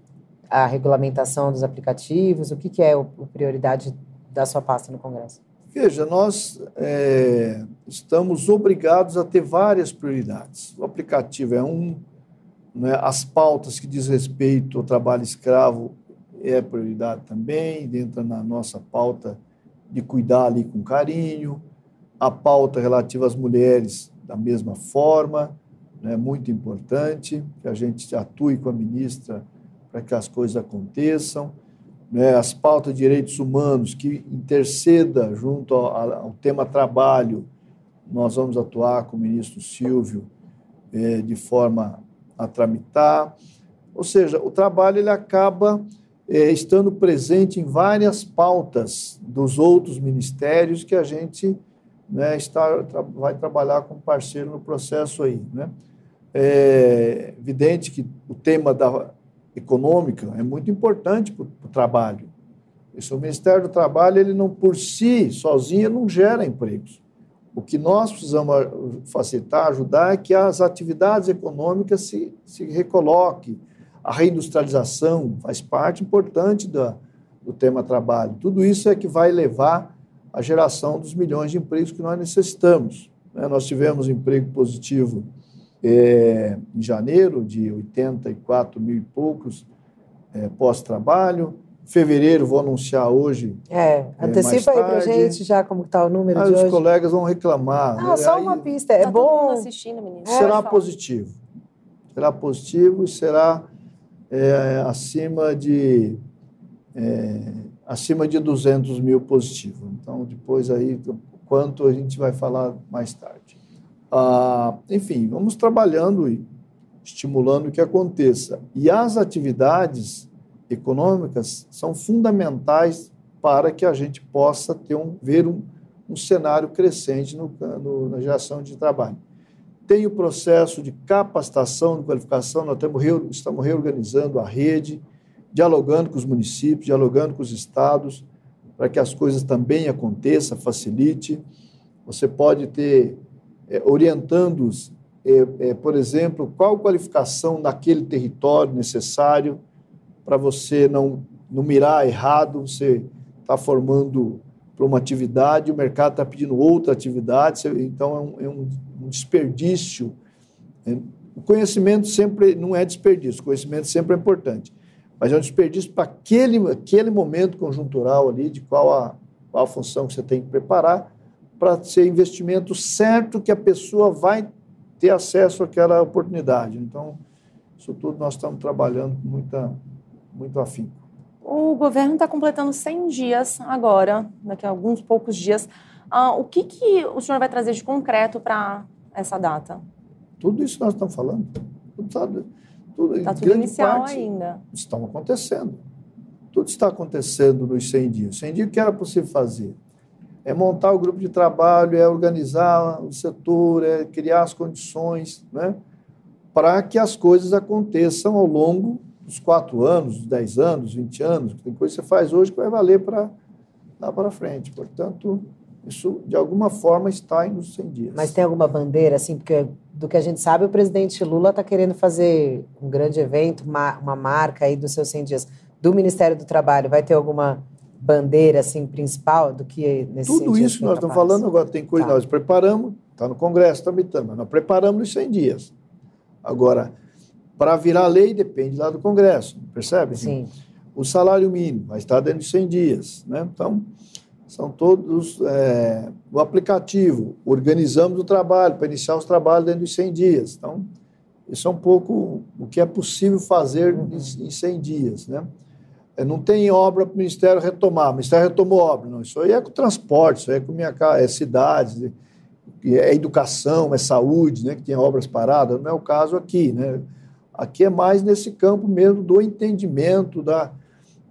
a regulamentação dos aplicativos, o que, que é a prioridade da sua pasta no Congresso? Veja, nós é, estamos obrigados a ter várias prioridades. O aplicativo é um, né, as pautas que diz respeito ao trabalho escravo é prioridade também, entra na nossa pauta de cuidar ali com carinho, a pauta relativa às mulheres da mesma forma, é né, muito importante que a gente atue com a ministra para que as coisas aconteçam né, as pautas de direitos humanos, que interceda junto ao, ao, tema trabalho, nós vamos atuar com o ministro Silvio é, de forma a tramitar. Ou seja, o trabalho ele acaba é, estando presente em várias pautas dos outros ministérios que a gente né, está, tra vai trabalhar com parceiro no processo aí. Né? É evidente que o tema da econômica é muito importante para o trabalho. Esse, o Ministério do Trabalho, ele não por si, sozinho, não gera empregos. O que nós precisamos facilitar, ajudar, é que as atividades econômicas se, se recoloquem. A reindustrialização faz parte importante da, do tema trabalho. Tudo isso é que vai levar à geração dos milhões de empregos que nós necessitamos. Né? Nós tivemos emprego positivo é, em janeiro, de 84 mil e poucos é, pós-trabalho. Fevereiro, vou anunciar hoje. É, é antecipa aí para gente já como está o número ah, de os hoje. Os colegas vão reclamar. Ah, né? só aí, uma pista, é tá bom. assistindo, menino. Será positivo. Será positivo e será é, acima de é, acima de 200 mil positivo. Então, depois aí, quanto a gente vai falar mais tarde. Ah, enfim, vamos trabalhando e estimulando que aconteça. E as atividades econômicas são fundamentais para que a gente possa ter um, ver um, um cenário crescente no, no, na geração de trabalho. Tem o processo de capacitação, de qualificação, nós estamos, estamos reorganizando a rede, dialogando com os municípios, dialogando com os estados, para que as coisas também aconteçam, facilite. Você pode ter é, orientando-os, é, é, por exemplo, qual qualificação naquele território necessário para você não, não mirar errado, você está formando para uma atividade, o mercado está pedindo outra atividade, então é um, é um, desperdício. É, o conhecimento sempre não é desperdício, o conhecimento sempre é importante, mas é um desperdício para aquele, aquele momento conjuntural ali, de qual a, qual a função que você tem que preparar, para ser investimento certo que a pessoa vai ter acesso àquela oportunidade. Então, isso tudo nós estamos trabalhando com muita, muito afinco. O governo está completando 100 dias agora, daqui a alguns poucos dias. Ah, o que, que o senhor vai trazer de concreto para essa data? Tudo isso nós estamos falando. Tudo está tudo, tá tudo inicial ainda. Estão acontecendo. Tudo está acontecendo nos 100 dias. 100 dias, o que era possível fazer? É montar o grupo de trabalho, é organizar o setor, é criar as condições, né? para que as coisas aconteçam ao longo dos quatro anos, dos dez anos, vinte anos. Tem coisa que você faz hoje que vai valer para lá para frente. Portanto, isso de alguma forma está nos 100 dias. Mas tem alguma bandeira, assim, porque do que a gente sabe, o presidente Lula está querendo fazer um grande evento, uma, uma marca aí dos seus 100 dias. Do Ministério do Trabalho, vai ter alguma bandeira assim principal do que nesse Tudo isso nós estamos falando agora, tem coisa tá. nós preparamos, está no Congresso tramitando, mas nós preparamos nos 100 dias. Agora, para virar lei depende lá do Congresso, percebe? Sim. O salário mínimo vai estar dentro de 100 dias, né? Então, são todos é, o aplicativo. Organizamos o trabalho para iniciar os trabalhos dentro de 100 dias. Então, isso é um pouco o que é possível fazer uhum. em 100 dias, né? É, não tem obra para o Ministério retomar. O Ministério retomou obra. Não, isso aí é com transporte, isso aí é com minha é cidades, é educação, é saúde, né, que tem obras paradas. Não é o caso aqui. Né? Aqui é mais nesse campo mesmo do entendimento, da,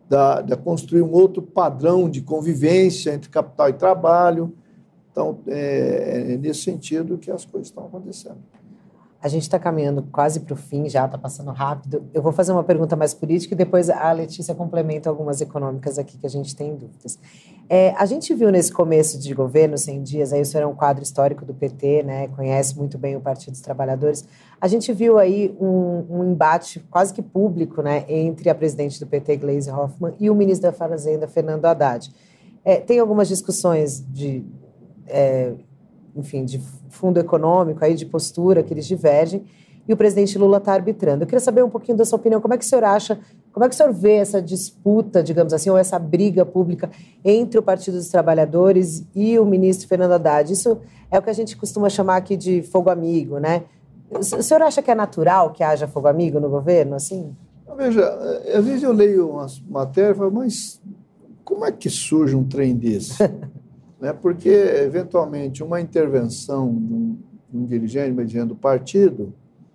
da, da, construir um outro padrão de convivência entre capital e trabalho. Então, é, é nesse sentido que as coisas estão acontecendo. A gente está caminhando quase para o fim, já está passando rápido. Eu vou fazer uma pergunta mais política e depois a Letícia complementa algumas econômicas aqui que a gente tem dúvidas. É, a gente viu nesse começo de governo, 100 dias, aí o senhor é um quadro histórico do PT, né, conhece muito bem o Partido dos Trabalhadores. A gente viu aí um, um embate quase que público né, entre a presidente do PT, Gleisi Hoffmann, e o ministro da Fazenda, Fernando Haddad. É, tem algumas discussões de é, enfim, de fundo econômico, aí de postura, que eles divergem, e o presidente Lula está arbitrando. Eu queria saber um pouquinho da sua opinião, como é que o senhor acha, como é que o senhor vê essa disputa, digamos assim, ou essa briga pública entre o Partido dos Trabalhadores e o ministro Fernando Haddad? Isso é o que a gente costuma chamar aqui de fogo amigo, né? O senhor acha que é natural que haja fogo amigo no governo, assim? Veja, às vezes eu leio umas matérias e falo, mas como é que surge um trem desse? *laughs* né? porque, eventualmente, uma intervenção de um, de um dirigente, uma dirigente do partido,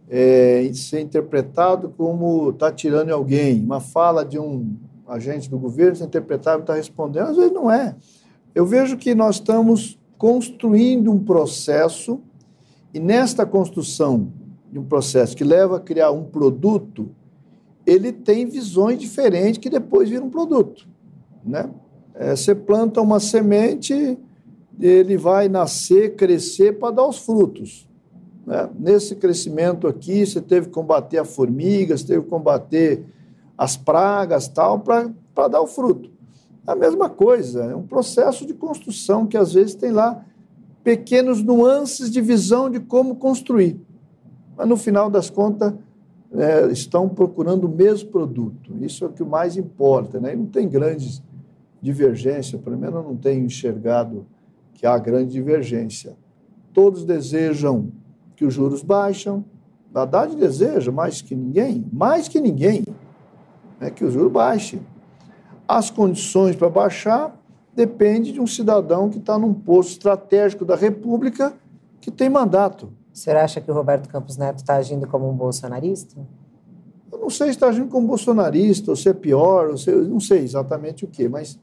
é, ser interpretado como está tirando alguém. Uma fala de um agente do governo ser interpretado está respondendo. Às vezes não é. Eu vejo que nós estamos construindo um processo e nesta construção de um processo que leva a criar um produto, ele tem visões diferentes que depois viram um produto, né? É, você planta uma semente, ele vai nascer, crescer para dar os frutos. Né? Nesse crescimento aqui, você teve que combater a formiga, você teve que combater as pragas tal, para dar o fruto. A mesma coisa, é um processo de construção que às vezes tem lá pequenos nuances de visão de como construir. Mas no final das contas, é, estão procurando o mesmo produto. Isso é o que mais importa. Né? E não tem grandes divergência, pelo menos eu não tenho enxergado que há grande divergência. Todos desejam que os juros baixam, Haddad deseja mais que ninguém, mais que ninguém, né, que o juros baixe. As condições para baixar depende de um cidadão que está num posto estratégico da República que tem mandato. Você acha que o Roberto Campos Neto está agindo como um bolsonarista? Eu não sei se está agindo como bolsonarista, ou se é pior, ou se, não sei exatamente o que, mas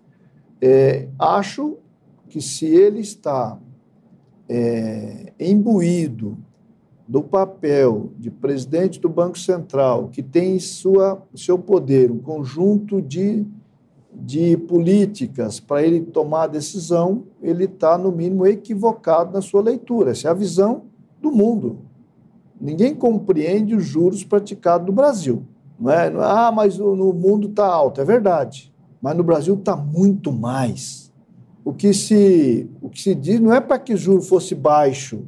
é, acho que se ele está é, imbuído do papel de presidente do Banco Central, que tem em sua, seu poder um conjunto de, de políticas para ele tomar a decisão, ele está, no mínimo, equivocado na sua leitura. Essa é a visão do mundo. Ninguém compreende os juros praticados no Brasil. Não é? Ah, mas no mundo está alto. É verdade. Mas no Brasil está muito mais. O que, se, o que se diz não é para que o juro fosse baixo,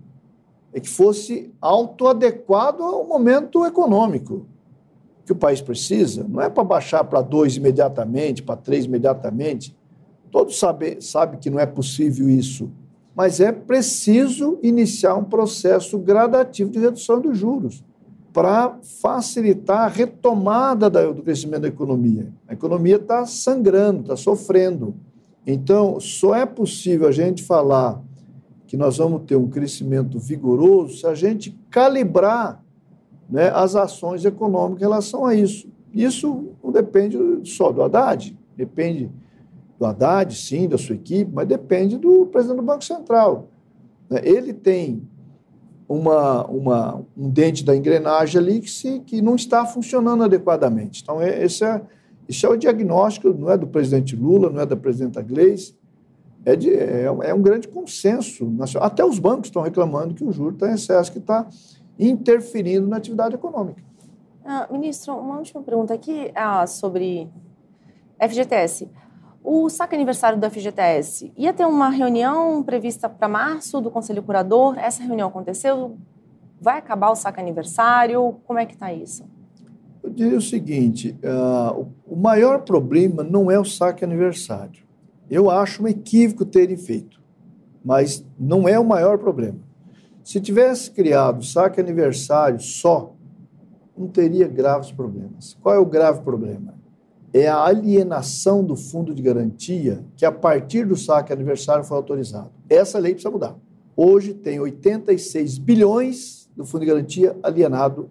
é que fosse autoadequado ao momento econômico que o país precisa. Não é para baixar para dois imediatamente, para três imediatamente. Todos sabem sabe que não é possível isso. Mas é preciso iniciar um processo gradativo de redução dos juros para facilitar a retomada do crescimento da economia. A economia está sangrando, está sofrendo. Então, só é possível a gente falar que nós vamos ter um crescimento vigoroso se a gente calibrar né, as ações econômicas em relação a isso. Isso não depende só do Haddad, depende do Haddad, sim, da sua equipe, mas depende do presidente do Banco Central. Ele tem uma, uma, um dente da engrenagem ali que, se, que não está funcionando adequadamente. Então, é, esse, é, esse é o diagnóstico, não é do presidente Lula, não é da presidenta Gleisi, é, de, é, é um grande consenso. Nacional. Até os bancos estão reclamando que o juro está em excesso, que está interferindo na atividade econômica. Ah, ministro, uma última pergunta aqui ah, sobre FGTS. O saque aniversário do FGTS, ia ter uma reunião prevista para março do Conselho Curador? Essa reunião aconteceu? Vai acabar o saque aniversário? Como é que está isso? Eu diria o seguinte, uh, o maior problema não é o saque aniversário. Eu acho um equívoco terem feito, mas não é o maior problema. Se tivesse criado saque aniversário só, não teria graves problemas. Qual é o grave problema? É a alienação do fundo de garantia que, a partir do saque aniversário, foi autorizado. Essa lei precisa mudar. Hoje tem 86 bilhões do fundo de garantia alienado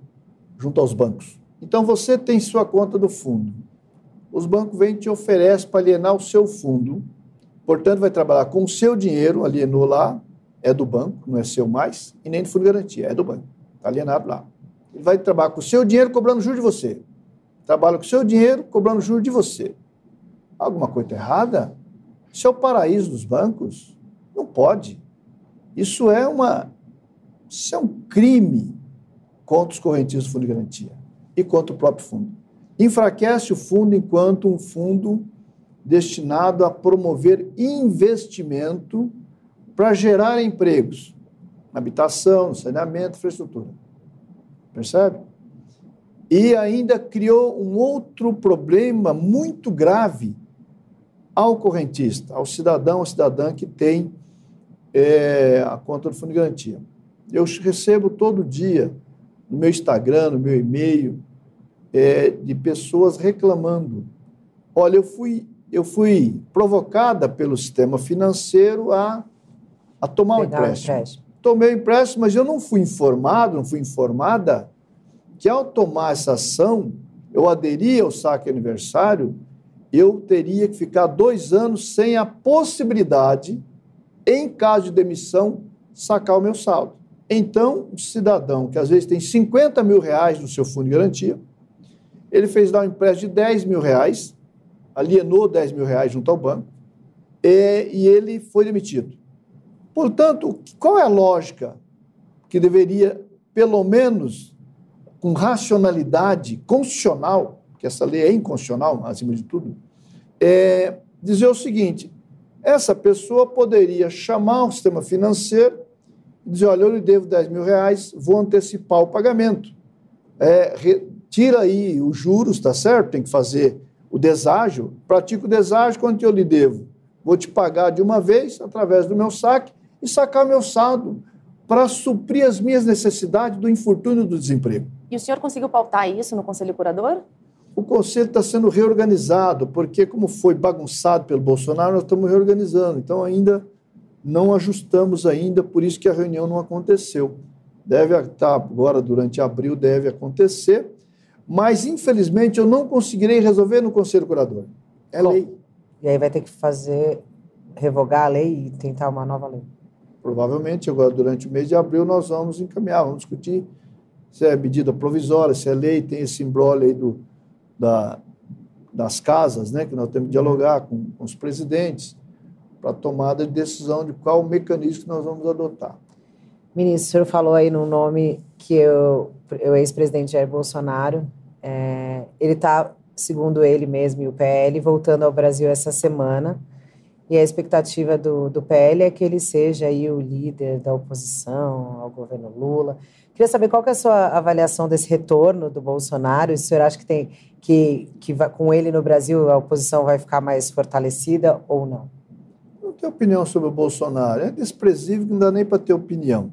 junto aos bancos. Então você tem sua conta do fundo. Os bancos vêm e te oferecem para alienar o seu fundo. Portanto, vai trabalhar com o seu dinheiro, alienou lá, é do banco, não é seu mais, e nem do fundo de garantia, é do banco. Está alienado lá. Ele vai trabalhar com o seu dinheiro cobrando juros de você trabalha com seu dinheiro, cobrando juros de você. Alguma coisa errada? Isso é o paraíso dos bancos? Não pode. Isso é uma isso é um crime contra os correntistas do fundo de garantia e contra o próprio fundo. Enfraquece o fundo enquanto um fundo destinado a promover investimento para gerar empregos na habitação, saneamento, infraestrutura. Percebe? E ainda criou um outro problema muito grave ao correntista, ao cidadão ou cidadã que tem é, a conta do fundo de garantia. Eu recebo todo dia no meu Instagram, no meu e-mail, é, de pessoas reclamando. Olha, eu fui, eu fui provocada pelo sistema financeiro a, a tomar o um empréstimo. empréstimo. Tomei o empréstimo, mas eu não fui informado, não fui informada que ao tomar essa ação, eu aderir ao saque aniversário, eu teria que ficar dois anos sem a possibilidade, em caso de demissão, sacar o meu saldo. Então, o cidadão que às vezes tem 50 mil reais no seu fundo de garantia, ele fez dar um empréstimo de 10 mil reais, alienou 10 mil reais junto ao banco, e, e ele foi demitido. Portanto, qual é a lógica que deveria, pelo menos, com racionalidade constitucional, que essa lei é inconstitucional, acima de tudo, é dizer o seguinte: essa pessoa poderia chamar o sistema financeiro e dizer: olha, eu lhe devo 10 mil reais, vou antecipar o pagamento. É, tira aí os juros, tá certo? Tem que fazer o deságio, pratica o deságio quanto eu lhe devo. Vou te pagar de uma vez, através do meu saque, e sacar meu saldo para suprir as minhas necessidades do infortúnio do desemprego. E o senhor conseguiu pautar isso no Conselho Curador? O Conselho está sendo reorganizado, porque, como foi bagunçado pelo Bolsonaro, nós estamos reorganizando. Então, ainda não ajustamos ainda, por isso que a reunião não aconteceu. Deve estar tá, agora, durante abril, deve acontecer, mas, infelizmente, eu não conseguirei resolver no Conselho Curador. É Bom, lei. E aí vai ter que fazer, revogar a lei e tentar uma nova lei. Provavelmente, agora, durante o mês de abril, nós vamos encaminhar, vamos discutir se é medida provisória, se é lei, tem esse embrolho aí do, da, das casas, né, que nós temos que dialogar com, com os presidentes para tomada de decisão de qual mecanismo que nós vamos adotar. Ministro, o senhor falou aí no nome que eu, o ex-presidente Jair Bolsonaro, é, ele está, segundo ele mesmo e o PL, voltando ao Brasil essa semana e a expectativa do, do PL é que ele seja aí o líder da oposição ao governo Lula. Queria saber qual que é a sua avaliação desse retorno do Bolsonaro. O senhor acha que tem que, que vai, com ele no Brasil a oposição vai ficar mais fortalecida ou não? Não tenho opinião sobre o Bolsonaro. É desprezível que não dá nem para ter opinião.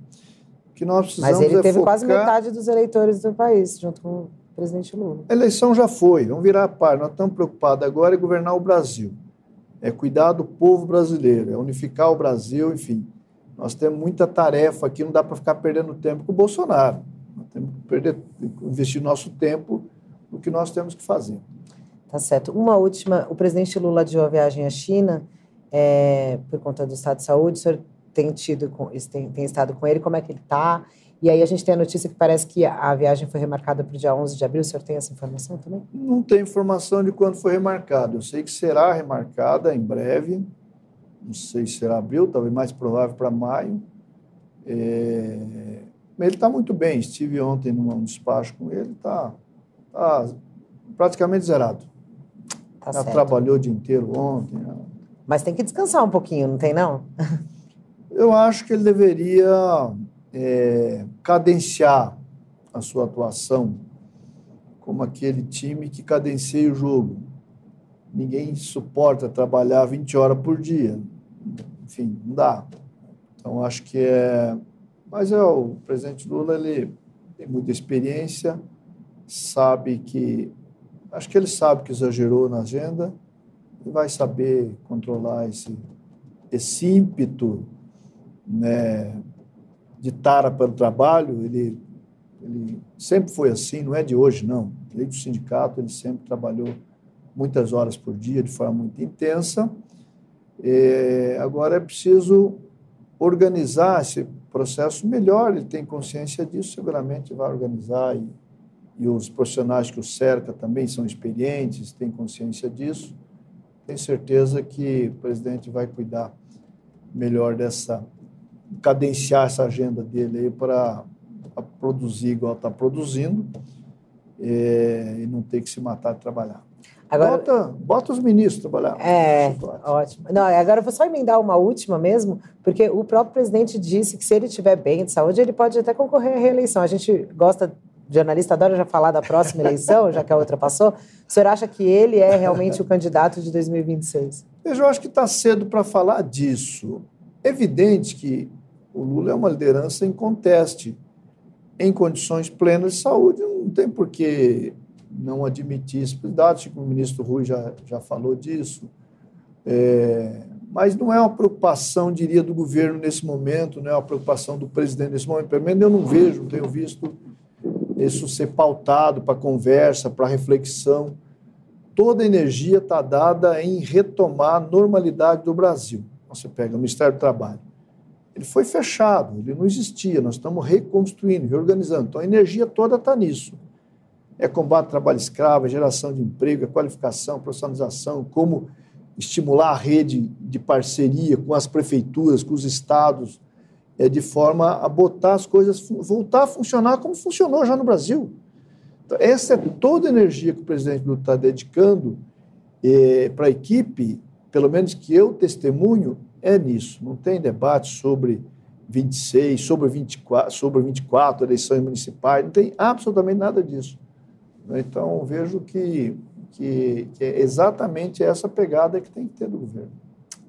que nós precisamos Mas ele é teve focar... quase metade dos eleitores do país, junto com o presidente Lula. A eleição já foi, vamos virar a par. Nós estamos preocupados agora em governar o Brasil é cuidar do povo brasileiro, é unificar o Brasil, enfim. Nós temos muita tarefa aqui, não dá para ficar perdendo tempo com o Bolsonaro. Nós temos que perder, investir nosso tempo no que nós temos que fazer. Tá certo. Uma última: o presidente Lula adiou a viagem à China é, por conta do estado de saúde. O senhor tem tido, com, tem, tem estado com ele, como é que ele está? E aí a gente tem a notícia que parece que a viagem foi remarcada para o dia 11 de abril. O senhor tem essa informação também? Não tem informação de quando foi remarcado. Eu sei que será remarcada em breve. Não sei se será abril, talvez mais provável para maio. É... Ele está muito bem. Estive ontem num despacho com ele, está tá praticamente zerado. Tá trabalhou o dia inteiro ontem. Né? Mas tem que descansar um pouquinho, não tem não? *laughs* Eu acho que ele deveria é, cadenciar a sua atuação como aquele time que cadencia o jogo. Ninguém suporta trabalhar 20 horas por dia. Enfim, não dá. Então, acho que é. Mas é, o presidente Lula ele tem muita experiência, sabe que. Acho que ele sabe que exagerou na agenda e vai saber controlar esse, esse ímpeto né, de tara para o trabalho, ele, ele sempre foi assim, não é de hoje, não. Desde o sindicato, ele sempre trabalhou muitas horas por dia, de forma muito intensa. É, agora é preciso organizar esse processo melhor, ele tem consciência disso, seguramente vai organizar e, e os profissionais que o cerca também são experientes, têm consciência disso. Tenho certeza que o presidente vai cuidar melhor dessa cadenciar essa agenda dele para produzir igual está produzindo é, e não ter que se matar de trabalhar. Agora, bota, bota os ministros trabalhar. É, ótimo. Não, agora eu vou só emendar uma última mesmo, porque o próprio presidente disse que se ele estiver bem de saúde, ele pode até concorrer à reeleição. A gente gosta, jornalista adora já falar da próxima eleição, já que a outra passou. O senhor acha que ele é realmente o candidato de 2026? Eu acho que está cedo para falar disso. É evidente que o Lula é uma liderança em conteste, em condições plenas de saúde, não tem por que não admitir isso. Acho que o ministro Rui já, já falou disso. É, mas não é uma preocupação, diria, do governo nesse momento, não é uma preocupação do presidente nesse momento. Pelo menos eu não vejo, não tenho visto isso ser pautado para conversa, para reflexão. Toda energia está dada em retomar a normalidade do Brasil. Você pega o Ministério do Trabalho, ele foi fechado, ele não existia. Nós estamos reconstruindo, reorganizando. Então a energia toda está nisso. É combate ao trabalho escravo, é geração de emprego, é qualificação, profissionalização, como estimular a rede de parceria com as prefeituras, com os estados, é, de forma a botar as coisas, voltar a funcionar como funcionou já no Brasil. Então, essa é toda a energia que o presidente Lula está dedicando é, para a equipe, pelo menos que eu testemunho, é nisso. Não tem debate sobre 26, sobre 24, sobre 24 eleições municipais, não tem absolutamente nada disso. Então, vejo que, que, que, é exatamente essa pegada que tem que ter do governo.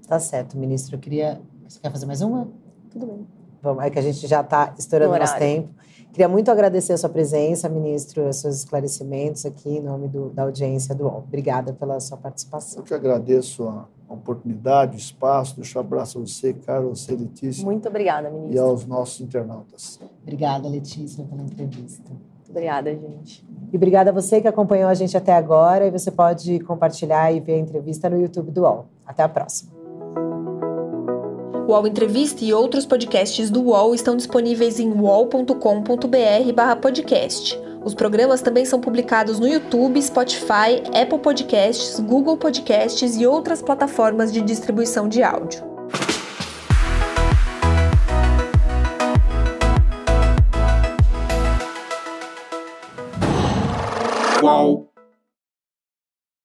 Tá certo, ministro. Eu queria. Você quer fazer mais uma? Tudo bem. Vamos, é que a gente já está estourando nosso tempo. Queria muito agradecer a sua presença, ministro, os seus esclarecimentos aqui em nome do, da audiência do UOL. Obrigada pela sua participação. Eu que agradeço a a oportunidade, o espaço. Deixa um abraço a você, Carlos, você, Letícia. Muito obrigada, ministro. E aos nossos internautas. Obrigada, Letícia, pela entrevista. Obrigada, gente. E obrigada a você que acompanhou a gente até agora. E você pode compartilhar e ver a entrevista no YouTube do UOL. Até a próxima. O UOL Entrevista e outros podcasts do UOL estão disponíveis em uol.com.br/podcast. Os programas também são publicados no YouTube, Spotify, Apple Podcasts, Google Podcasts e outras plataformas de distribuição de áudio.